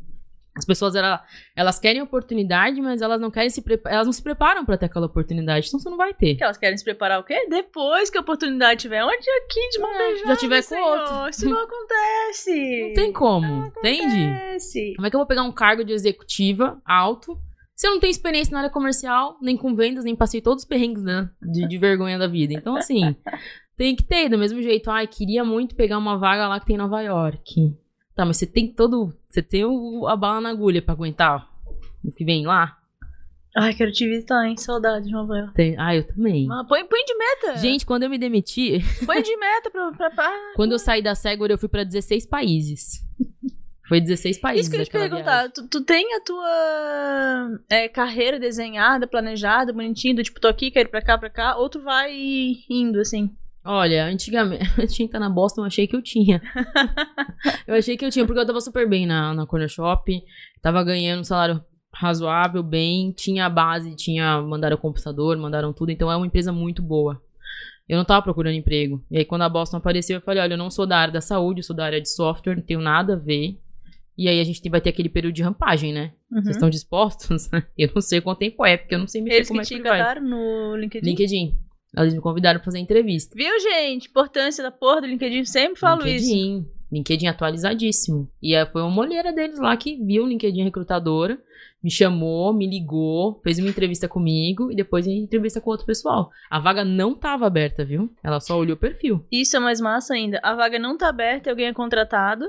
As pessoas, ela- elas querem oportunidade, mas elas não querem se elas não se preparam pra ter aquela oportunidade, então você não vai ter. Que elas querem se preparar o quê? Depois que a oportunidade tiver. Onde aqui de mão É, beijada, já tiver com senhor? outro. Isso não acontece. Não tem como, entende? Acontece. Como é que eu vou pegar um cargo de executiva alto se eu não tenho experiência na área comercial, nem com vendas, nem passei todos os perrengues né, de, de vergonha da vida? Então, assim, tem que ter, do mesmo jeito. Ai, queria muito pegar uma vaga lá que tem em Nova York. Tá, mas você tem todo. Você tem o- a bala na agulha pra aguentar o que vem lá? Ai, quero te visitar, hein? Saudade de Nova York. Tem- ah, eu também. Ah, põe, põe de meta. Gente, quando eu me demiti, Põe de meta pra. pra, pra- quando eu saí da Segway, eu fui pra 16 países. Foi 16 países Isso que eu ia te perguntar. Tu, tu tem a tua é, carreira desenhada, planejada, bonitinha, do tipo, tô aqui, quero ir pra cá, pra cá, ou tu vai indo, assim? Olha, antigamente, antes de entrar na Boston, eu achei que eu tinha. eu achei que eu tinha, porque eu tava super bem na, na Corner Shop, tava ganhando um salário razoável, bem, tinha a base, tinha, mandaram o computador, mandaram tudo, então é uma empresa muito boa. Eu não tava procurando emprego. E aí, quando a Boston apareceu, eu falei, olha, eu não sou da área da saúde, eu sou da área de software, não tenho nada a ver. E aí, a gente vai ter aquele período de rampagem, né? Uhum. Vocês estão dispostos? eu não sei quanto tempo é, porque eu não sei mexer Eles como que é que te vai. no LinkedIn? LinkedIn. Eles me convidaram pra fazer entrevista. Viu, gente? Importância da porra do LinkedIn, sempre falo isso. LinkedIn. LinkedIn atualizadíssimo. E aí foi uma olheira deles lá que viu o LinkedIn recrutadora, me chamou, me ligou, fez uma entrevista comigo e depois uma entrevista com outro pessoal. A vaga não tava aberta, viu? Ela só olhou o perfil. Isso é mais massa ainda. A vaga não tá aberta, alguém é contratado.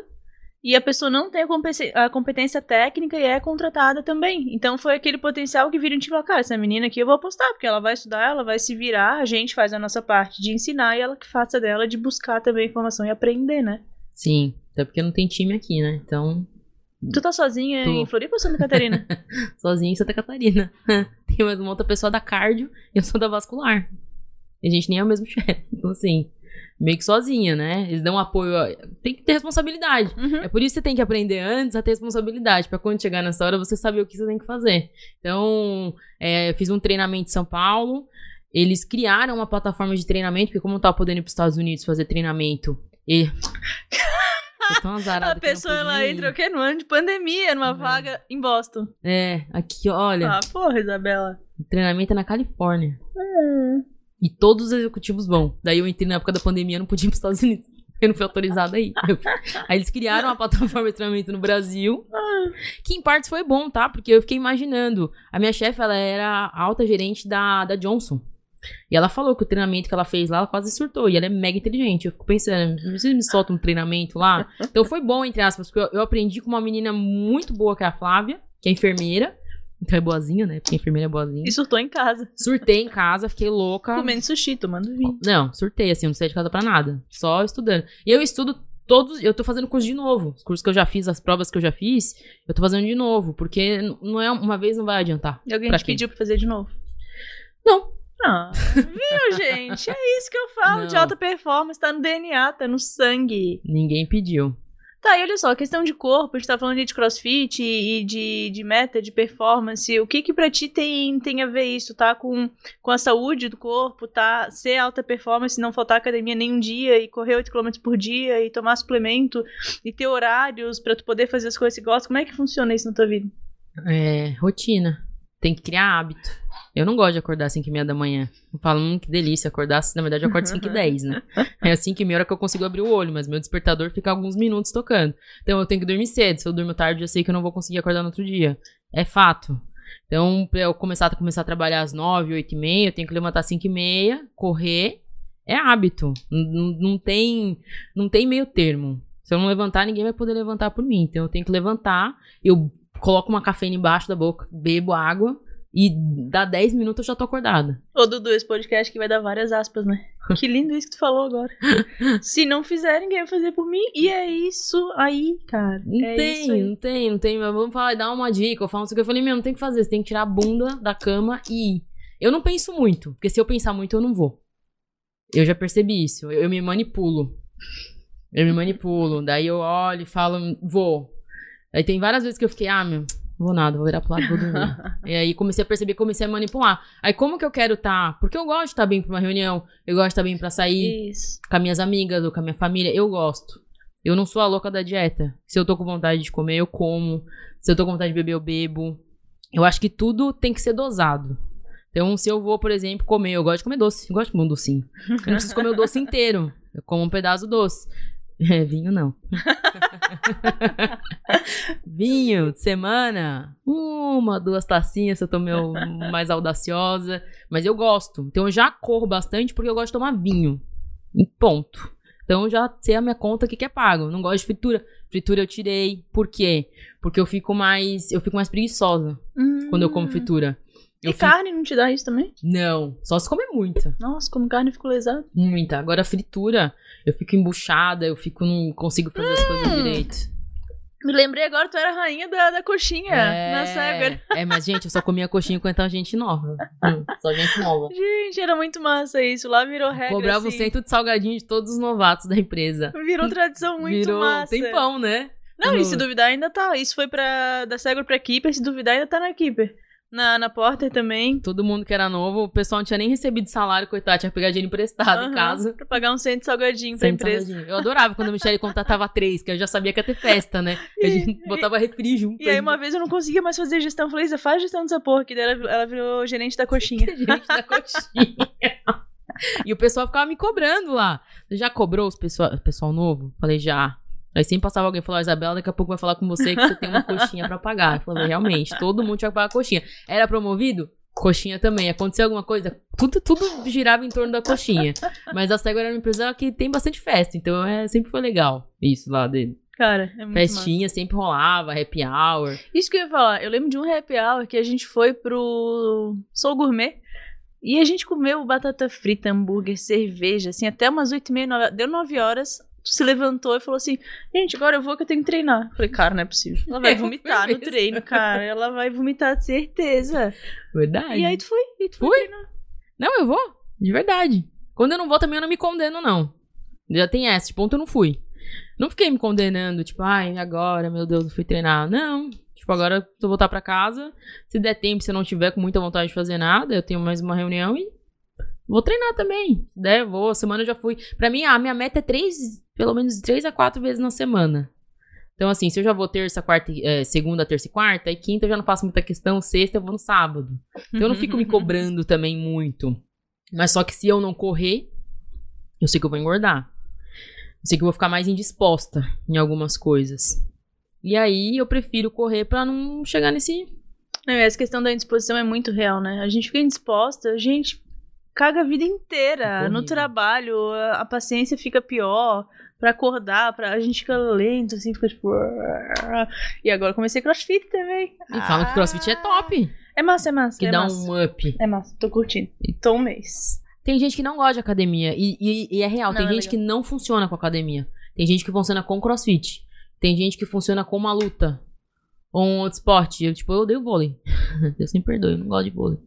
E a pessoa não tem a competência, técnica e é contratada também. Então foi aquele potencial que vira um tipo, cara, essa menina aqui eu vou apostar, porque ela vai estudar, ela vai se virar, a gente faz a nossa parte de ensinar e ela que faça dela de buscar também informação e aprender, né? Sim, até porque não tem time aqui, né? Então, Tu tá sozinha Tô. em Floripa ou Santa Catarina? sozinho em Santa Catarina. tem mais uma outra pessoa da cardio e eu sou da vascular. E a gente nem é o mesmo chefe. Então, assim, meio que sozinha, né? Eles dão apoio. a- Tem que ter responsabilidade. Uhum. É por isso que você tem que aprender antes a ter responsabilidade, pra quando chegar nessa hora você saber o que você tem que fazer. Então, é, eu fiz um treinamento em São Paulo. Eles criaram uma plataforma de treinamento, porque como eu não tava podendo ir pros Estados Unidos fazer treinamento, e. A pessoa ela entra o quê? No ano de pandemia, numa Uhum. vaga em Boston. É, aqui, olha, Ah, porra, Isabela. o treinamento é na Califórnia. E todos os executivos vão. Daí eu entrei na época da pandemia, não podia ir pros Estados Unidos. Eu não fui autorizada aí. Aí eles criaram uma plataforma de treinamento no Brasil. Que em partes foi bom, tá? Porque eu fiquei imaginando. A minha chefe, ela era alta gerente da, da Johnson. E ela falou que o treinamento que ela fez lá, ela quase surtou. E ela é mega inteligente. Eu fico pensando, vocês me soltam um treinamento lá? Então foi bom, entre aspas, porque eu, eu aprendi com uma menina muito boa, que é a Flávia, que é enfermeira. Então é boazinha, né? Porque a enfermeira é boazinha. E surtou em casa. Surtei em casa, fiquei louca. Comendo sushi, tomando vinho. Não, surtei, assim, não saí de casa pra nada. Só estudando. E eu estudo todos. Eu tô fazendo curso de novo. Os cursos que eu já fiz, as provas que eu já fiz, eu tô fazendo de novo. Porque não é uma vez não vai adiantar. E alguém te quem? pediu pra fazer de novo? Não. Ah, viu, gente? É isso que eu falo de Não. alta performance, tá no DNA, tá no sangue. Ninguém pediu. Tá, e olha só, questão de corpo, a gente tá falando de crossfit e de, de meta, de performance. O que que pra ti tem, tem a ver isso, tá? Com, com a saúde do corpo, tá? Ser alta performance, não faltar academia nem um dia e correr 8 km por dia e tomar suplemento e ter horários pra tu poder fazer as coisas que gosta. Como é que funciona isso na tua vida? É, rotina. Tem que criar hábito. Eu não gosto de acordar às 5 e meia da manhã. Eu falo, hum, que delícia acordar. Na verdade, eu acordo às 5 e 10, né? É às 5 e meia hora que eu consigo abrir o olho, mas meu despertador fica alguns minutos tocando. Então eu tenho que dormir cedo. Se eu durmo tarde, eu sei que eu não vou conseguir acordar no outro dia. É fato. Então, pra eu começar a começar a trabalhar às 9, 8 e meia, eu tenho que levantar às 5 e meia, correr. É hábito. N- n- Não tem, não tem meio termo. Se eu não levantar, ninguém vai poder levantar por mim. Então eu tenho que levantar, eu coloco uma cafeína embaixo da boca, bebo água e dá 10 minutos eu já tô acordada. Ô, Dudu, esse podcast que vai dar várias aspas, né? Que lindo isso que tu falou agora. Se não fizer, ninguém vai fazer por mim. E é isso aí, cara. Não é tem, não tem, não tem. Vamos falar, dar uma dica, eu falo não sei o que. Eu falei, meu, não tem o que fazer. Você tem que tirar a bunda da cama e ir. Eu não penso muito, porque se eu pensar muito, eu não vou. Eu já percebi isso. Eu, eu me manipulo. Eu me manipulo. Daí eu olho e falo, vou. Aí tem várias vezes que eu fiquei, ah, meu, vou nada, vou virar pro lado, vou dormir. e aí comecei a perceber, comecei a manipular. Aí como que eu quero estar? Tá? Porque eu gosto de estar tá bem pra uma reunião, eu gosto de estar tá bem pra sair Isso. com as minhas amigas ou com a minha família, eu gosto. Eu não sou a louca da dieta. Se eu tô com vontade de comer, eu como. Se eu tô com vontade de beber, eu bebo. Eu acho que tudo tem que ser dosado. Então, se eu vou, por exemplo, comer, eu gosto de comer doce, eu gosto de comer um docinho. Eu não preciso comer o doce inteiro. Eu como um pedaço doce. É, vinho não. vinho de semana, uma, duas tacinhas se eu tô meio mais audaciosa. Mas eu gosto. Então eu já corro bastante porque eu gosto de tomar vinho. E ponto. Então já sei a minha conta que, é pago. Não gosto de fritura. Fritura eu tirei. Por quê? Porque eu fico mais. Eu fico mais preguiçosa Hum. quando eu como fritura. E Eu fico- carne não te dá isso também? Não, só se comer muita. Nossa, como carne ficou lesado. Muita. Agora fritura, eu fico embuchada, eu fico. Não consigo fazer as coisas Hum. direito. Me lembrei agora, tu era a rainha da, da coxinha na Sever. é, mas gente, eu só comia coxinha com então gente nova. Hum, só gente nova. Gente, era muito massa isso. Lá virou regra. Cobrava assim. cento de salgadinho de todos os novatos da empresa. Virou tradição muito Virou massa. tempão, né? Não, e No- se duvidar ainda tá. Isso foi pra, da Segway pra Keeper, se duvidar ainda tá na Keeper. Na, na Porter também. Todo mundo que era novo, o pessoal não tinha nem recebido salário, coitado, tinha que pegar dinheiro emprestado em Aham, casa. Pra pagar um cento de salgadinho pra empresa. salgadinho. Eu adorava quando a Michelle contratava três, que eu já sabia que ia ter festa, né? A gente botava refri junto. E aí uma vez eu não conseguia mais fazer gestão. Falei, Isa, faz gestão dessa porra. Que daí ela, ela virou gerente da coxinha. gente da coxinha. e o pessoal ficava me cobrando lá. Você já cobrou os pessoal, pessoal novo? Falei, já. Aí sempre passava alguém e falava, Isabela, daqui a pouco vai falar com você que você tem uma coxinha pra pagar. Eu falei, realmente, todo mundo tinha que pagar a coxinha. Era promovido? Coxinha também. Aconteceu alguma coisa? Tudo, tudo girava em torno da coxinha. Mas a Sego era uma empresa que tem bastante festa, então é, sempre foi legal isso lá dele. Cara, é muito massa. Festinha sempre rolava, happy hour. Isso que eu ia falar. Eu lembro de um happy hour que a gente foi pro Soul Gourmet. E a gente comeu batata frita, hambúrguer, cerveja, assim, até umas oito e meia, nove, deu nove horas, se levantou e falou assim, gente, agora eu vou que eu tenho que treinar. Falei, cara, não é possível. Ela vai vomitar no treino, cara. Ela vai vomitar de certeza. Verdade. E aí tu foi, e tu foi Fui? treinar. Não, eu vou. De verdade. Quando eu não vou, também eu não me condeno, não. Já tem essa. Tipo, ontem eu não fui. Não fiquei me condenando, tipo, ai, agora, meu Deus, eu fui treinar. Não. Tipo, agora eu voltar pra casa, se der tempo, se eu não tiver com muita vontade de fazer nada, eu tenho mais uma reunião e vou treinar também. Se der, vou. Semana eu já fui. Pra mim, a minha meta é três, pelo menos três a quatro vezes na semana. Então, assim, se eu já vou terça, quarta, e- eh, segunda, terça e quarta, e quinta eu já não faço muita questão, sexta eu vou no sábado. Então eu não fico me cobrando também muito. Mas só que se eu não correr, eu sei que eu vou engordar. Eu sei que eu vou ficar mais indisposta em algumas coisas. E aí eu prefiro correr pra não chegar nesse. E essa questão da indisposição é muito real, né? A gente fica indisposta, a gente caga a vida inteira. Fica No trabalho, a, paciência fica pior. Pra acordar, pra, a gente fica lento, assim, fica tipo. E agora eu comecei crossfit também. E falam que crossfit é top. É massa, é massa. Que é dá massa. um up. É massa, tô curtindo. Tô um mês. Tem gente que não gosta de academia. E, e- e é real. Não, tem é gente legal. que não funciona com academia. Tem gente que funciona com crossfit. Tem gente que funciona com uma luta. Ou um outro esporte. Eu, tipo, eu odeio vôlei. Deus me perdoe, eu não gosto de vôlei.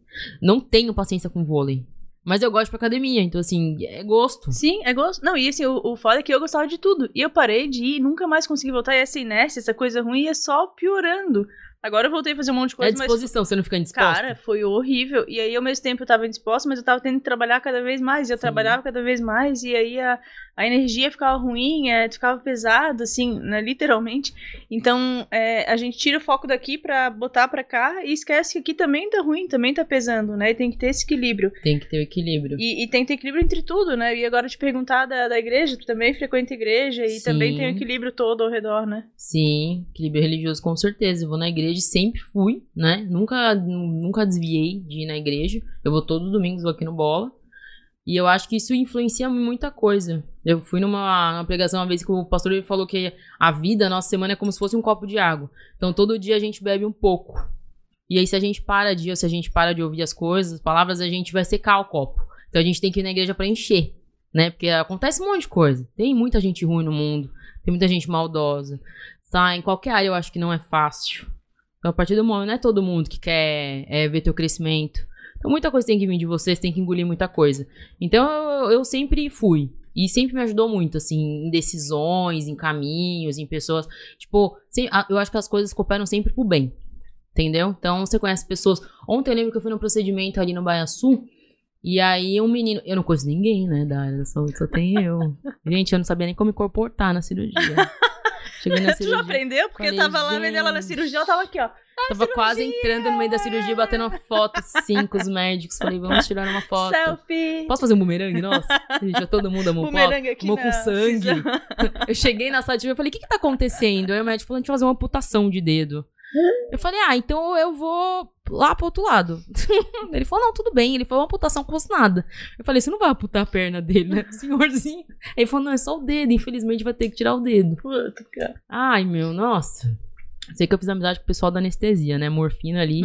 Não tenho paciência com vôlei. Mas eu gosto pra academia. Então, assim, é gosto. Sim, é gosto. Não, e assim, o, o foda é que eu gostava de tudo. E eu parei de ir nunca mais consegui voltar. E essa inércia, essa coisa ruim ia só piorando. Agora eu voltei a fazer um monte de É coisa, mas disposição, você não fica indisposta. Cara, foi horrível. E aí, ao mesmo tempo, eu tava indisposta, mas eu tava tendo que trabalhar cada vez mais. E eu Sim. trabalhava cada vez mais. E aí, a, a energia ficava ruim, é, ficava pesado, assim, né, literalmente. Então, é, a gente tira o foco daqui pra botar pra cá e esquece que aqui também tá ruim, também tá pesando, né? E tem que ter esse equilíbrio. Tem que ter o equilíbrio. E, e tem que ter equilíbrio entre tudo, né? E agora te perguntar da, da igreja, tu também frequenta igreja e Sim. também tem o equilíbrio todo ao redor, né? Sim, equilíbrio religioso com certeza. Eu vou na igreja, sempre fui, né? Nunca, nu- nunca desviei de ir na igreja. Eu vou todos os domingos aqui no Bola. E eu acho que isso influencia muita coisa. Eu fui numa, numa pregação uma vez que o pastor ele falou que a vida, a nossa semana é como se fosse um copo de água. Então todo dia a gente bebe um pouco. E aí se a gente para de, se a gente para de ouvir as coisas, as palavras, a gente vai secar o copo. Então a gente tem que ir na igreja pra encher, né? Porque acontece um monte de coisa. Tem muita gente ruim no mundo, tem muita gente maldosa. Tá? Em qualquer área eu acho que não é fácil. Então, a partir do momento, não é todo mundo que quer é, ver teu crescimento. Então, muita coisa tem que vir de vocês, tem que engolir muita coisa. Então, eu, eu sempre fui. E sempre me ajudou muito, assim, em decisões, em caminhos, em pessoas. Tipo, sem- eu acho que as coisas cooperam sempre pro bem. Entendeu? Então, você conhece pessoas. Ontem eu lembro que eu fui num procedimento ali no Baia Sul. E aí, um menino. Eu não conheço ninguém, né, da área da saúde, só tem eu. Gente, eu não sabia nem como me comportar na cirurgia. Cheguei na Tu já cirurgia. aprendeu? Porque Falei, tava lá vendo ela na cirurgia, ela tava aqui, ó. Tava quase entrando no meio da cirurgia, batendo uma foto, assim, com os médicos. Falei, vamos tirar uma foto. Selfie. Posso fazer um bumerangue? Nossa, gente, já todo mundo amou Bumerangue aqui Mão não, com sangue. Eu cheguei na sala de e falei, o que que tá acontecendo? Aí o médico falou, a gente vai fazer uma amputação de dedo. Eu falei, ah, então eu vou lá pro outro lado. Ele falou, não, tudo bem. Ele falou, uma amputação com nada. Eu falei, você não vai amputar a perna dele, né, senhorzinho? Aí ele falou, não, é só o dedo. Infelizmente vai ter que tirar o dedo. Puta, cara. Ai, meu, nossa. Sei que eu fiz amizade com o pessoal da anestesia, né? Morfina ali.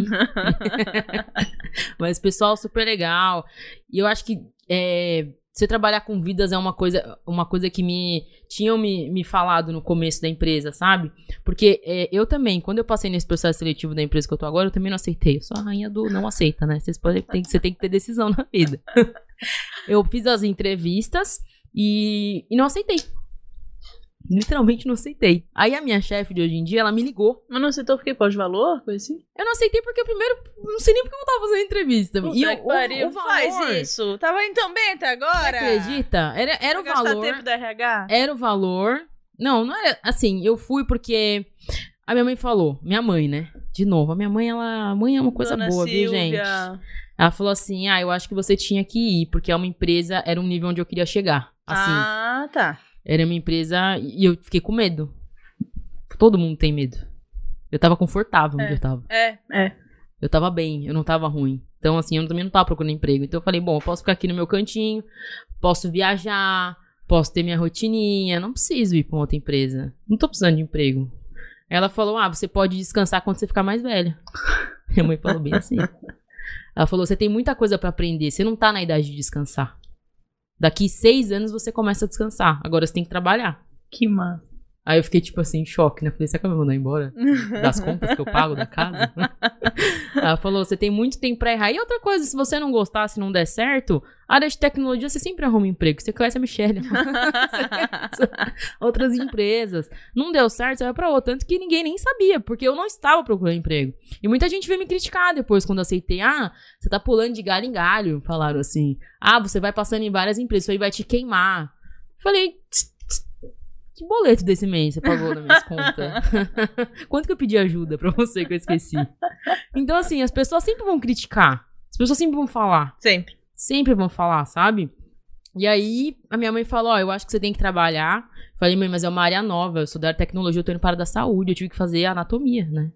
Mas pessoal super legal. E eu acho que é, você trabalhar com vidas é uma coisa, uma coisa que me tinham me, me falado no começo da empresa, sabe? Porque é, eu também, quando eu passei nesse processo seletivo da empresa que eu tô agora, eu também não aceitei. Eu sou a rainha do não aceita, né? Vocês podem, tem, você tem que ter decisão na vida. eu fiz as entrevistas e, e não aceitei. Literalmente não aceitei. Aí a minha chefe de hoje em dia, ela me ligou. Mas não aceitou porque pôs valor? Coisa assim? Eu não aceitei porque primeiro, não sei nem porque eu tava fazendo entrevista. Puta e o, que o, pariu. o valor, Faz isso. Tava indo tão bem até agora. Você acredita? Era, era o valor. tempo do RH? Era o valor. Não, não era assim. Eu fui porque a minha mãe falou. Minha mãe, né? De novo, a minha mãe, ela. A mãe é uma coisa Dona boa, viu, Silvia. gente? Ela falou assim: ah, eu acho que você tinha que ir, porque é uma empresa, era um nível onde eu queria chegar. Assim, Ah, tá. Era uma empresa. E eu fiquei com medo. Todo mundo tem medo. Eu tava confortável onde É. eu tava. É, é. Eu tava bem, eu não tava ruim. Então, assim, eu também não tava procurando emprego. Então eu falei, bom, eu posso ficar aqui no meu cantinho, posso viajar, posso ter minha rotininha, não preciso ir pra outra empresa. Não tô precisando de emprego. Ela falou, ah, você pode descansar quando você ficar mais velha. Minha mãe falou bem assim. Ela falou, você tem muita coisa pra aprender, você não tá na idade de descansar. Daqui seis anos você começa a descansar. Agora você tem que trabalhar. Que massa. Aí eu fiquei, tipo assim, em choque, né? Falei, você quer me mandar embora? Das contas que eu pago da casa? Ela falou, você tem muito tempo pra errar. E outra coisa, se você não gostar, se não der certo, área de tecnologia, você sempre arruma emprego. Você conhece a Michelle. Outras empresas. Não deu certo, você vai pra outra. Tanto que ninguém nem sabia, porque eu não estava procurando emprego. E muita gente veio me criticar depois, quando aceitei. Ah, você tá pulando de galho em galho, falaram assim. Ah, você vai passando em várias empresas, isso aí vai te queimar. Falei, "Tss, tss, que boleto desse mês você pagou nas minhas contas? Quanto que eu pedi ajuda pra você que eu esqueci? Então, assim, as pessoas sempre vão criticar. As pessoas sempre vão falar. Sempre. Sempre vão falar, sabe? E aí, a minha mãe falou: Ó, eu acho que você tem que trabalhar. Falei, mãe, mas é uma área nova. Eu sou da área de tecnologia, eu tô indo para a área da saúde. Eu tive que fazer anatomia, né?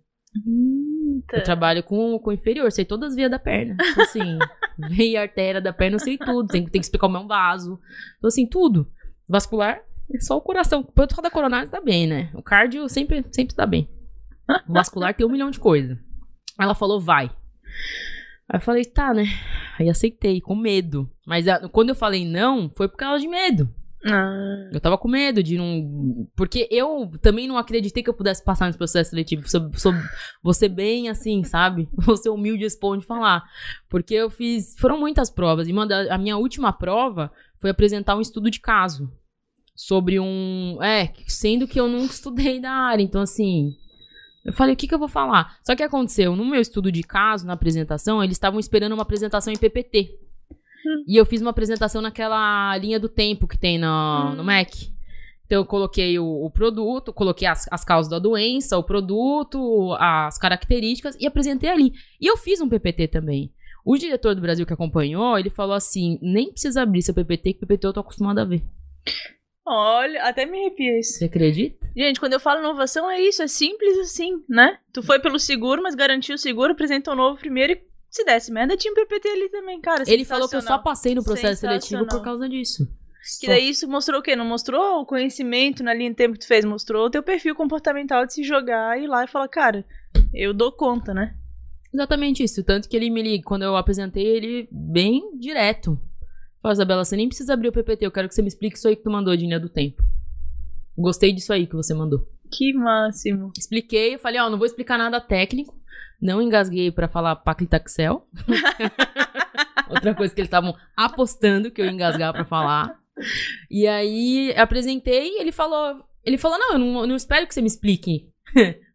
Eu trabalho com, com inferior, sei todas as vias da perna. Então, assim, veia, artéria da perna, eu sei tudo. Tem, tem que explicar é um vaso. Então, assim, tudo. Vascular, é só o coração. Quanto da coronária tá bem, né? O cardio sempre, sempre tá bem. O vascular tem um milhão de coisas. Ela falou, vai. Aí eu falei, tá, né? Aí aceitei, com medo. Mas a- quando eu falei não, foi por causa de medo. Ah, Eu tava com medo de não. Porque eu também não acreditei que eu pudesse passar nesse processo seletivo. Sou, sou, vou ser bem assim, sabe? Vou ser humilde ponto de falar. Porque eu fiz. Foram muitas provas. E uma da- a minha última prova foi apresentar um estudo de caso. Sobre um. É, sendo que eu nunca estudei da área. Então, assim. Eu falei, o que, que eu vou falar? Só que aconteceu, no meu estudo de caso, na apresentação, eles estavam esperando uma apresentação em PPT. E eu fiz uma apresentação naquela linha do tempo que tem no, no Mac. Então eu coloquei o, o produto, coloquei as, as causas da doença, o produto, as características e apresentei ali. E eu fiz um PPT também. O diretor do Brasil que acompanhou, ele falou assim: nem precisa abrir seu PPT, que PPT eu tô acostumado a ver. Olha, até me arrepia isso. Você acredita? Gente, quando eu falo inovação, é isso, é simples assim, né? Tu foi pelo seguro, mas garantiu o seguro, apresentou o novo primeiro e se desse merda, tinha um PPT ali também, cara. Ele falou que eu só passei no processo seletivo por causa disso. Que daí isso mostrou o quê? Não mostrou o conhecimento na linha de tempo que tu fez, mostrou o teu perfil comportamental de se jogar e ir lá e falar, cara, eu dou conta, né? Exatamente isso. Tanto que ele me liga, quando eu apresentei ele bem direto. Falou, Isabela, você nem precisa abrir o PPT, eu quero que você me explique isso aí que tu mandou de linha do tempo. Gostei disso aí que você mandou. Que máximo. Expliquei, eu falei, ó, não vou explicar nada técnico. Não engasguei pra falar paclitaxel. Outra coisa que eles estavam apostando que eu ia engasgar pra falar. E aí apresentei, ele falou, ele falou: "Não, eu não, eu não espero que você me explique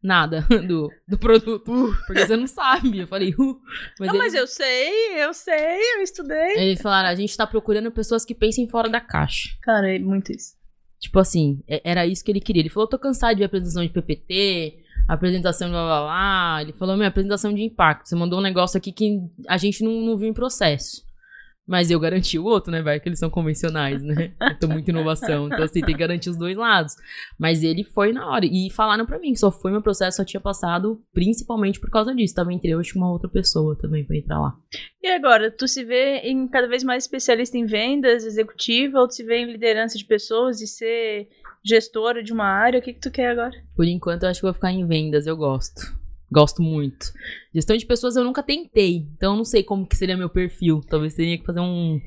nada do, do produto, porque você não sabe". Eu falei: uh. Mas, não, mas eu sei, eu sei, eu estudei. Eles falaram: "A gente tá procurando pessoas que pensem fora da caixa". Cara, é muito isso. Tipo assim, é- era isso que ele queria. Ele falou: tô cansado de ver apresentação de PPT, apresentação de blá blá blá. Ele falou: minha apresentação de impacto. Você mandou um negócio aqui que a gente não, não viu em processo. Mas eu garanti o outro, né? Vai que eles são convencionais, né? Eu tô muito inovação. Então, assim, tem que garantir os dois lados. Mas ele foi na hora. E falaram pra mim que só foi meu processo, só tinha passado principalmente por causa disso. Tava entre eu e uma outra pessoa também pra entrar lá. E agora, tu se vê em cada vez mais especialista em vendas, executiva, ou tu se vê em liderança de pessoas e ser gestora de uma área? O que, que tu quer agora? Por enquanto, eu acho que vou ficar em vendas, eu gosto. Gosto muito. Gestão de pessoas eu nunca tentei, então eu não sei como que seria meu perfil. Talvez teria que fazer um,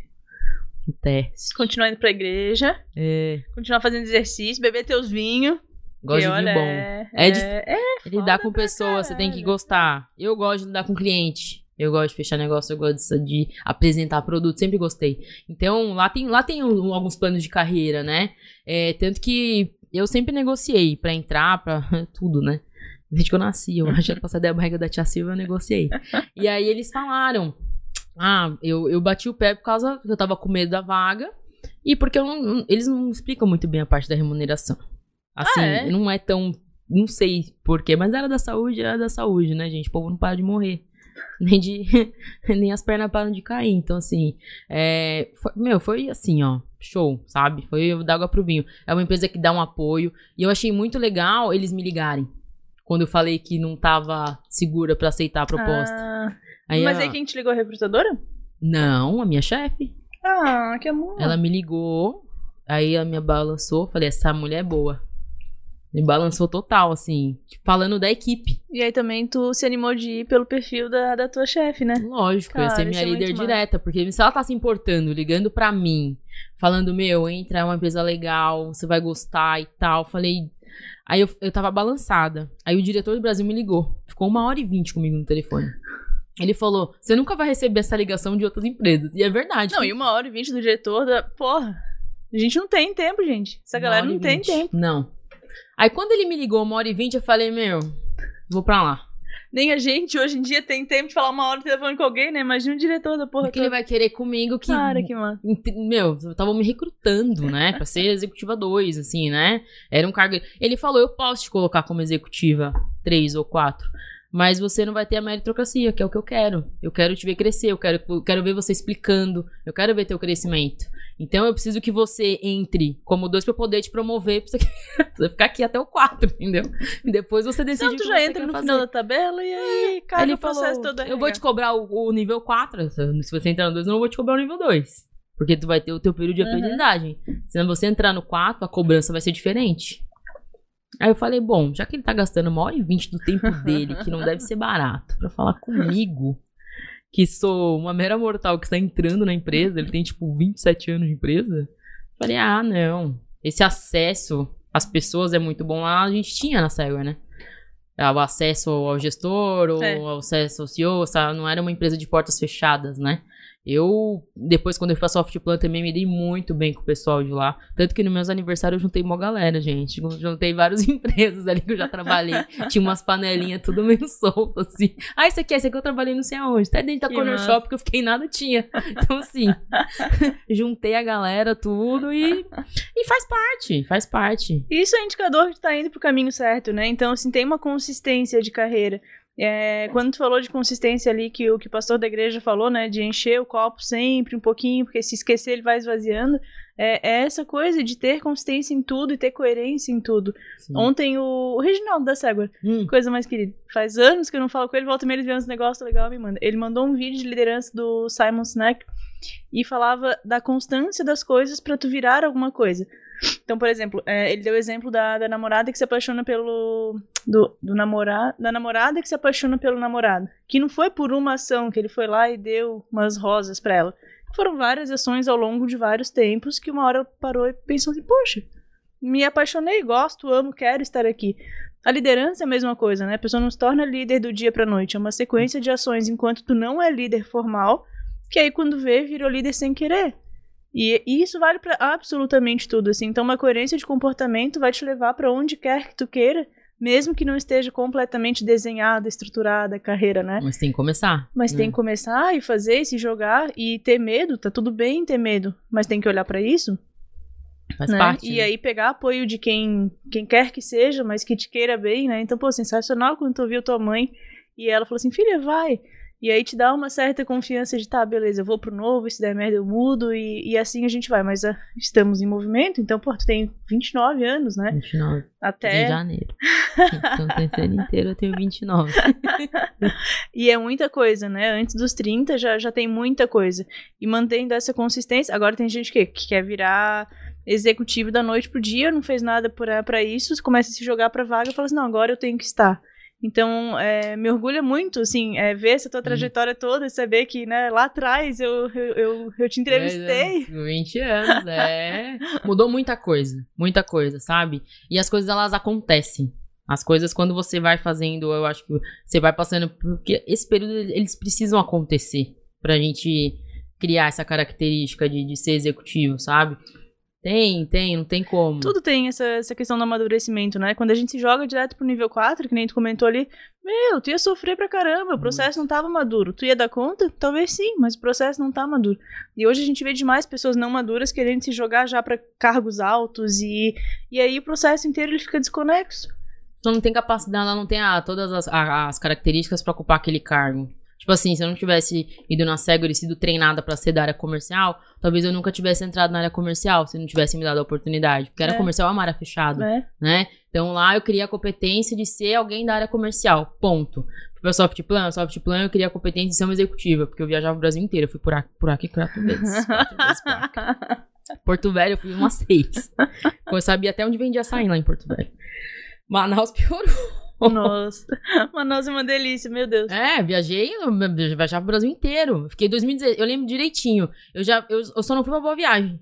um teste. Continuar indo pra igreja, É, continuar fazendo exercício, beber teus vinhos. gosto de vinho bom. É, É de- é, é, lidar foda com pessoas, você tem que gostar. Eu gosto de lidar com cliente. Eu gosto de fechar negócio, eu gosto de apresentar produto, sempre gostei. Então, lá tem, lá tem alguns planos de carreira, né? É, tanto que eu sempre negociei pra entrar, pra tudo, né? Desde que eu nasci, eu acho que passar da barriga da tia Silva, eu negociei. E aí eles falaram: Ah, eu, eu bati o pé por causa que eu tava com medo da vaga e porque não- eles não explicam muito bem a parte da remuneração. Assim, Ah, é? não é tão. Não sei porquê, mas era da saúde, era da saúde, né, gente? O povo não para de morrer. Nem, de, nem as pernas param de cair. Então, assim, é, foi- meu, foi assim, ó, show, sabe? Foi da água pro vinho. É uma empresa que dá um apoio. E eu achei muito legal eles me ligarem. Quando eu falei que não tava segura pra aceitar a proposta. Ah, Aí mas a- aí quem te ligou a recrutadora? Não, a minha chefe. Ah, que amor. Ela me ligou, aí a minha balançou, falei, essa mulher é boa. Me balançou total, assim, falando da equipe. E aí também tu se animou de ir pelo perfil da, da tua chefe, né? Lógico, ia Cara, ser isso minha é líder massa. direta, porque se ela tá se importando, ligando pra mim, falando, meu, entra, é uma empresa legal, você vai gostar e tal, falei. Aí eu, eu tava balançada. Aí o diretor do Brasil me ligou. Ficou uma hora e vinte comigo no telefone. Ele falou: você nunca vai receber essa ligação de outras empresas. E é verdade. Não, e uma hora e vinte do diretor da. Porra. A gente não tem tempo, gente. Essa Uma galera não tem tempo. Não. Aí quando ele me ligou uma hora e vinte, eu falei, meu, vou pra lá. Nem a gente hoje em dia tem tempo de falar uma hora no telefone com alguém, né? Imagina o diretor da porra Porque ele toda. vai querer comigo que. Cara, que massa. Meu, estavam me recrutando, né? Pra ser executiva 2, assim, né? Era um cargo. Ele falou: eu posso te colocar como executiva 3 ou 4. Mas você não vai ter a meritocracia, que é o que eu quero. Eu quero te ver crescer, eu quero, eu quero ver você explicando, eu quero ver teu crescimento. Então eu preciso que você entre como dois pra eu poder te promover pra você, ficar aqui até o 4, entendeu? E depois você decide Então tu já entra no fazer. final da tabela e aí caga Ele o processo falou, todo. eu vou te cobrar o, o nível 4, se se você entrar no 2, eu não vou te cobrar o nível 2. Porque tu vai ter o teu período de Uhum. aprendizagem. Se você entrar no 4, a cobrança vai ser diferente. Aí eu falei, bom, já que ele tá gastando uma hora e vinte do tempo dele, que não deve ser barato, pra falar comigo, que sou uma mera mortal que está entrando na empresa, ele tem tipo 27 anos de empresa. Falei, ah, não. Esse acesso às pessoas é muito bom. Lá a gente tinha na Segway, né? Ah, O acesso ao gestor, ou É. acesso ao CEO, sabe? não era uma empresa de portas fechadas, né? Eu, depois, quando eu fui pra Softplan, também me dei muito bem com o pessoal de lá. Tanto que nos meus aniversários eu juntei uma galera, gente. Eu juntei várias empresas ali que eu já trabalhei. Tinha umas panelinhas tudo meio soltas, assim. Ah, isso aqui, esse aqui eu trabalhei não sei aonde. Até dentro da Que Corner massa. Shop que eu fiquei nada tinha. Então, assim, juntei a galera, tudo e, e faz parte, faz parte. Isso é indicador que tá indo pro caminho certo, né? Então, assim, tem uma consistência de carreira. É, quando tu falou de consistência ali, que o que o pastor da igreja falou, né? De encher o copo sempre um pouquinho, porque se esquecer ele vai esvaziando. É, é essa coisa de ter consistência em tudo e ter coerência em tudo. Sim. Ontem o, o Reginaldo da Ségua, Hum, coisa mais querida. Faz anos que eu não falo com ele, volta e meia ele vê uns negócios legais me manda. Ele mandou um vídeo de liderança do Simon Sinek e falava da constância das coisas pra tu virar alguma coisa. Então, por exemplo, é, ele deu o exemplo da, da namorada que se apaixona pelo. Do, do namorado, da namorada que se apaixona pelo namorado. Que não foi por uma ação que ele foi lá e deu umas rosas pra ela. Foram várias ações ao longo de vários tempos que uma hora parou e pensou assim: poxa, me apaixonei, gosto, amo, quero estar aqui. A liderança é a mesma coisa, né? A pessoa não se torna líder do dia pra noite. É uma sequência de ações enquanto tu não é líder formal, que aí quando vê, virou líder sem querer. E, e isso vale pra absolutamente tudo, assim. Então, uma coerência de comportamento vai te levar pra onde quer que tu queira, mesmo que não esteja completamente desenhada, estruturada a carreira, né? Mas tem que começar. Mas né? tem que começar e fazer, e se jogar e ter medo, tá tudo bem ter medo, mas tem que olhar pra isso Faz né? parte. E né? aí pegar apoio de quem, quem quer que seja, mas que te queira bem, né? Então, pô, sensacional quando tu ouviu tua mãe e ela falou assim, filha, vai. E aí te dá uma certa confiança de, tá, beleza, eu vou pro novo, se der merda eu mudo e, e assim a gente vai. Mas ah, estamos em movimento, então, pô, tu tem 29 anos, né? 29 de Até... janeiro. então, terceiro inteiro eu tenho 29. E é muita coisa, né? Antes dos 30 já, já tem muita coisa. E mantendo essa consistência. Agora tem gente que, que quer virar executivo da noite pro dia, não fez nada pra isso, começa a se jogar pra vaga e fala assim: não, agora eu tenho que estar. Então, é, me orgulha muito, assim, é, ver essa tua trajetória toda e saber que, né, lá atrás eu, eu, eu, eu te entrevistei. É, 20 anos, é. Mudou muita coisa, muita coisa, sabe? E as coisas, elas acontecem. As coisas, quando você vai fazendo, eu acho que você vai passando. Porque esse período, eles precisam acontecer pra gente criar essa característica de, de ser executivo, sabe? Tem, tem, não tem como. Tudo tem essa, essa questão do amadurecimento, né? Quando a gente se joga direto pro nível 4, que nem tu comentou ali, meu, tu ia sofrer pra caramba, o processo não tava maduro. Tu ia dar conta? Talvez sim, mas o processo não tá maduro. E hoje a gente vê demais pessoas não maduras querendo se jogar já pra cargos altos e, e aí o processo inteiro ele fica desconexo. Então não tem capacidade, ela não tem ah, todas as, a- as características pra ocupar aquele cargo. Tipo assim, se eu não tivesse ido na Segway e sido treinada pra ser da área comercial, talvez eu nunca tivesse entrado na área comercial, se não tivesse me dado a oportunidade. Porque a área É. comercial é uma área fechada, Né? Então lá eu queria a competência de ser alguém da área comercial, ponto. Fui pra Softplan, Softplan eu queria a competência de ser uma executiva, porque eu viajava o Brasil inteiro, eu fui por aqui, por aqui quatro vezes. quatro vezes. Porto Velho eu fui umas seis. Eu sabia até onde vendia açaí lá em Porto Velho. Manaus piorou. Nossa. É uma delícia, meu Deus. É, viajei, eu viajava o Brasil inteiro. Fiquei em 2016, eu lembro direitinho. Eu já eu, eu só não fui pra boa viagem.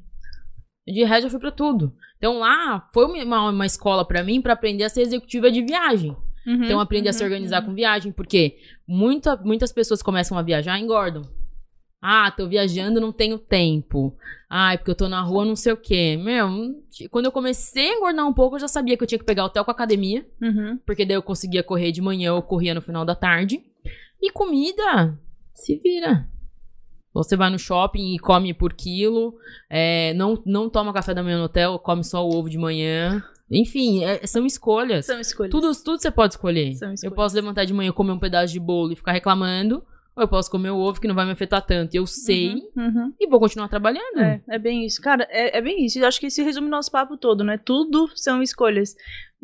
De resto, eu fui pra tudo. Então lá foi uma, uma escola pra mim pra aprender a ser executiva de viagem. Uhum, Então aprender a se uhum, organizar uhum. com viagem, porque muita, muitas pessoas começam a viajar e engordam. Ah, tô viajando, não tenho tempo. Ai, porque eu tô na rua, não sei o quê. Meu, quando eu comecei a engordar um pouco, eu já sabia que eu tinha que pegar hotel com academia. Uhum. Porque daí eu conseguia correr de manhã ou corria no final da tarde. E comida, se vira. Você vai no shopping e come por quilo. é, não, não toma café da manhã no hotel, come só o ovo de manhã. Enfim, é- são escolhas. São escolhas. Tudo, tudo você pode escolher. São Eu posso levantar de manhã, comer um pedaço de bolo e ficar reclamando. Ou eu posso comer o ovo que não vai me afetar tanto. Eu sei Uhum, uhum. e vou continuar trabalhando. É, é bem isso. Cara, é, é bem isso. Eu acho que isso resume nosso papo todo, né? Tudo são escolhas.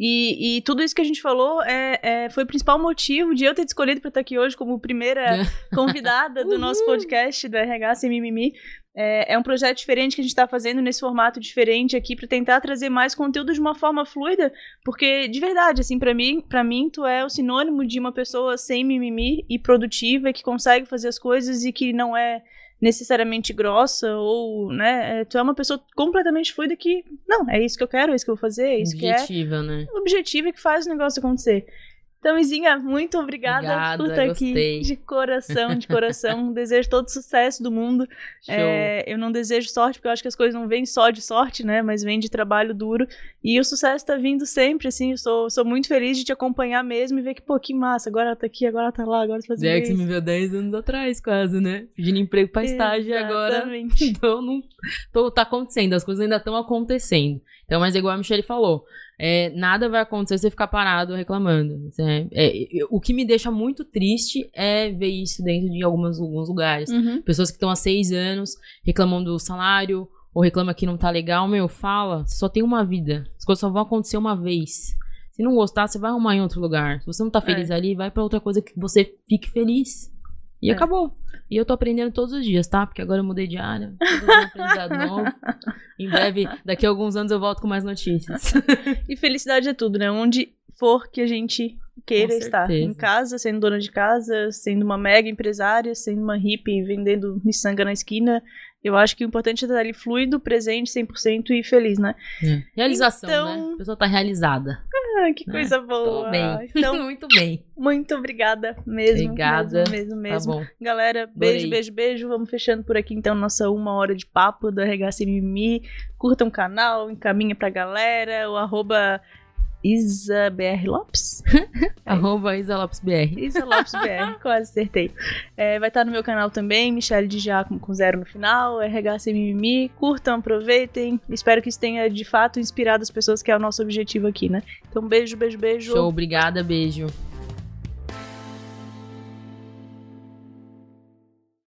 E, e tudo isso que a gente falou é, é- foi o principal motivo de eu ter te escolhido pra estar aqui hoje como primeira convidada do nosso podcast do RH Sem Mimimi. É, é um projeto diferente que a gente tá fazendo nesse formato diferente aqui pra tentar trazer mais conteúdo de uma forma fluida, porque de verdade, assim, pra mim, para mim tu é o sinônimo de uma pessoa sem mimimi e produtiva que consegue fazer as coisas e que não é necessariamente grossa ou, né, é, tu é uma pessoa completamente fluida que, não, é isso que eu quero, é isso que eu vou fazer, é isso que é Objetiva, né? objetivo e que faz o negócio acontecer. Então, Izinha, muito obrigada, Obrigada, por estar aqui. De coração, de coração. desejo todo o sucesso do mundo. É, eu não desejo sorte, porque eu acho que as coisas não vêm só de sorte, né? Mas vêm de trabalho duro. E o sucesso tá vindo sempre, assim. Eu sou, sou muito feliz de te acompanhar mesmo e ver que, pô, que massa. Agora ela tá aqui, agora ela tá lá, agora tá fazendo É que você me viu 10 anos atrás, quase, né? Pedindo emprego pra estágio e agora. Exatamente. Então, não. Tô, tá acontecendo, as coisas ainda estão acontecendo. Então, mas igual a Michelle falou, é, nada vai acontecer se você ficar parado reclamando. Isso é- é, o que me deixa muito triste é ver isso dentro de algumas, alguns lugares. Uhum. Pessoas que estão há seis anos reclamando do salário, ou reclama que não tá legal, meu, fala, você só tem uma vida. As coisas só vão acontecer uma vez. Se não gostar, você vai arrumar em outro lugar. Se você não tá feliz ali, vai pra outra coisa que você fique feliz. E É. acabou. E eu tô aprendendo todos os dias, tá? Porque agora eu mudei de área. Todo um aprendizado novo. Em breve, daqui a alguns anos, eu volto com mais notícias. E felicidade é tudo, né? Onde for que a gente queira estar. Em casa, sendo dona de casa, sendo uma mega empresária, sendo uma hippie, vendendo miçanga na esquina. Eu acho que o importante é estar ali fluido, presente, 100% e feliz, né? Realização, Então- né? A pessoa tá realizada. Ah, que coisa boa. Tô bem. Então, Muito bem. muito obrigada mesmo. Obrigada. Mesmo, mesmo, Tá mesmo. bom. Galera, beijo, Adorei. beijo, beijo. Vamos fechando por aqui então nossa uma hora de papo do RH Sem Mimimi. Curtam o canal, encaminha pra galera. O arroba IsaBR Lopes. Arroba Isa Lopes BR. Isa Lopes BR, quase acertei. É, vai estar no meu canal também, Michelle de Giacomo com zero no final, RH Sem Mimimi. Curtam, aproveitem. Espero que isso tenha de fato inspirado as pessoas, que é o nosso objetivo aqui, né? Então, beijo, beijo, beijo. Show, obrigada, beijo.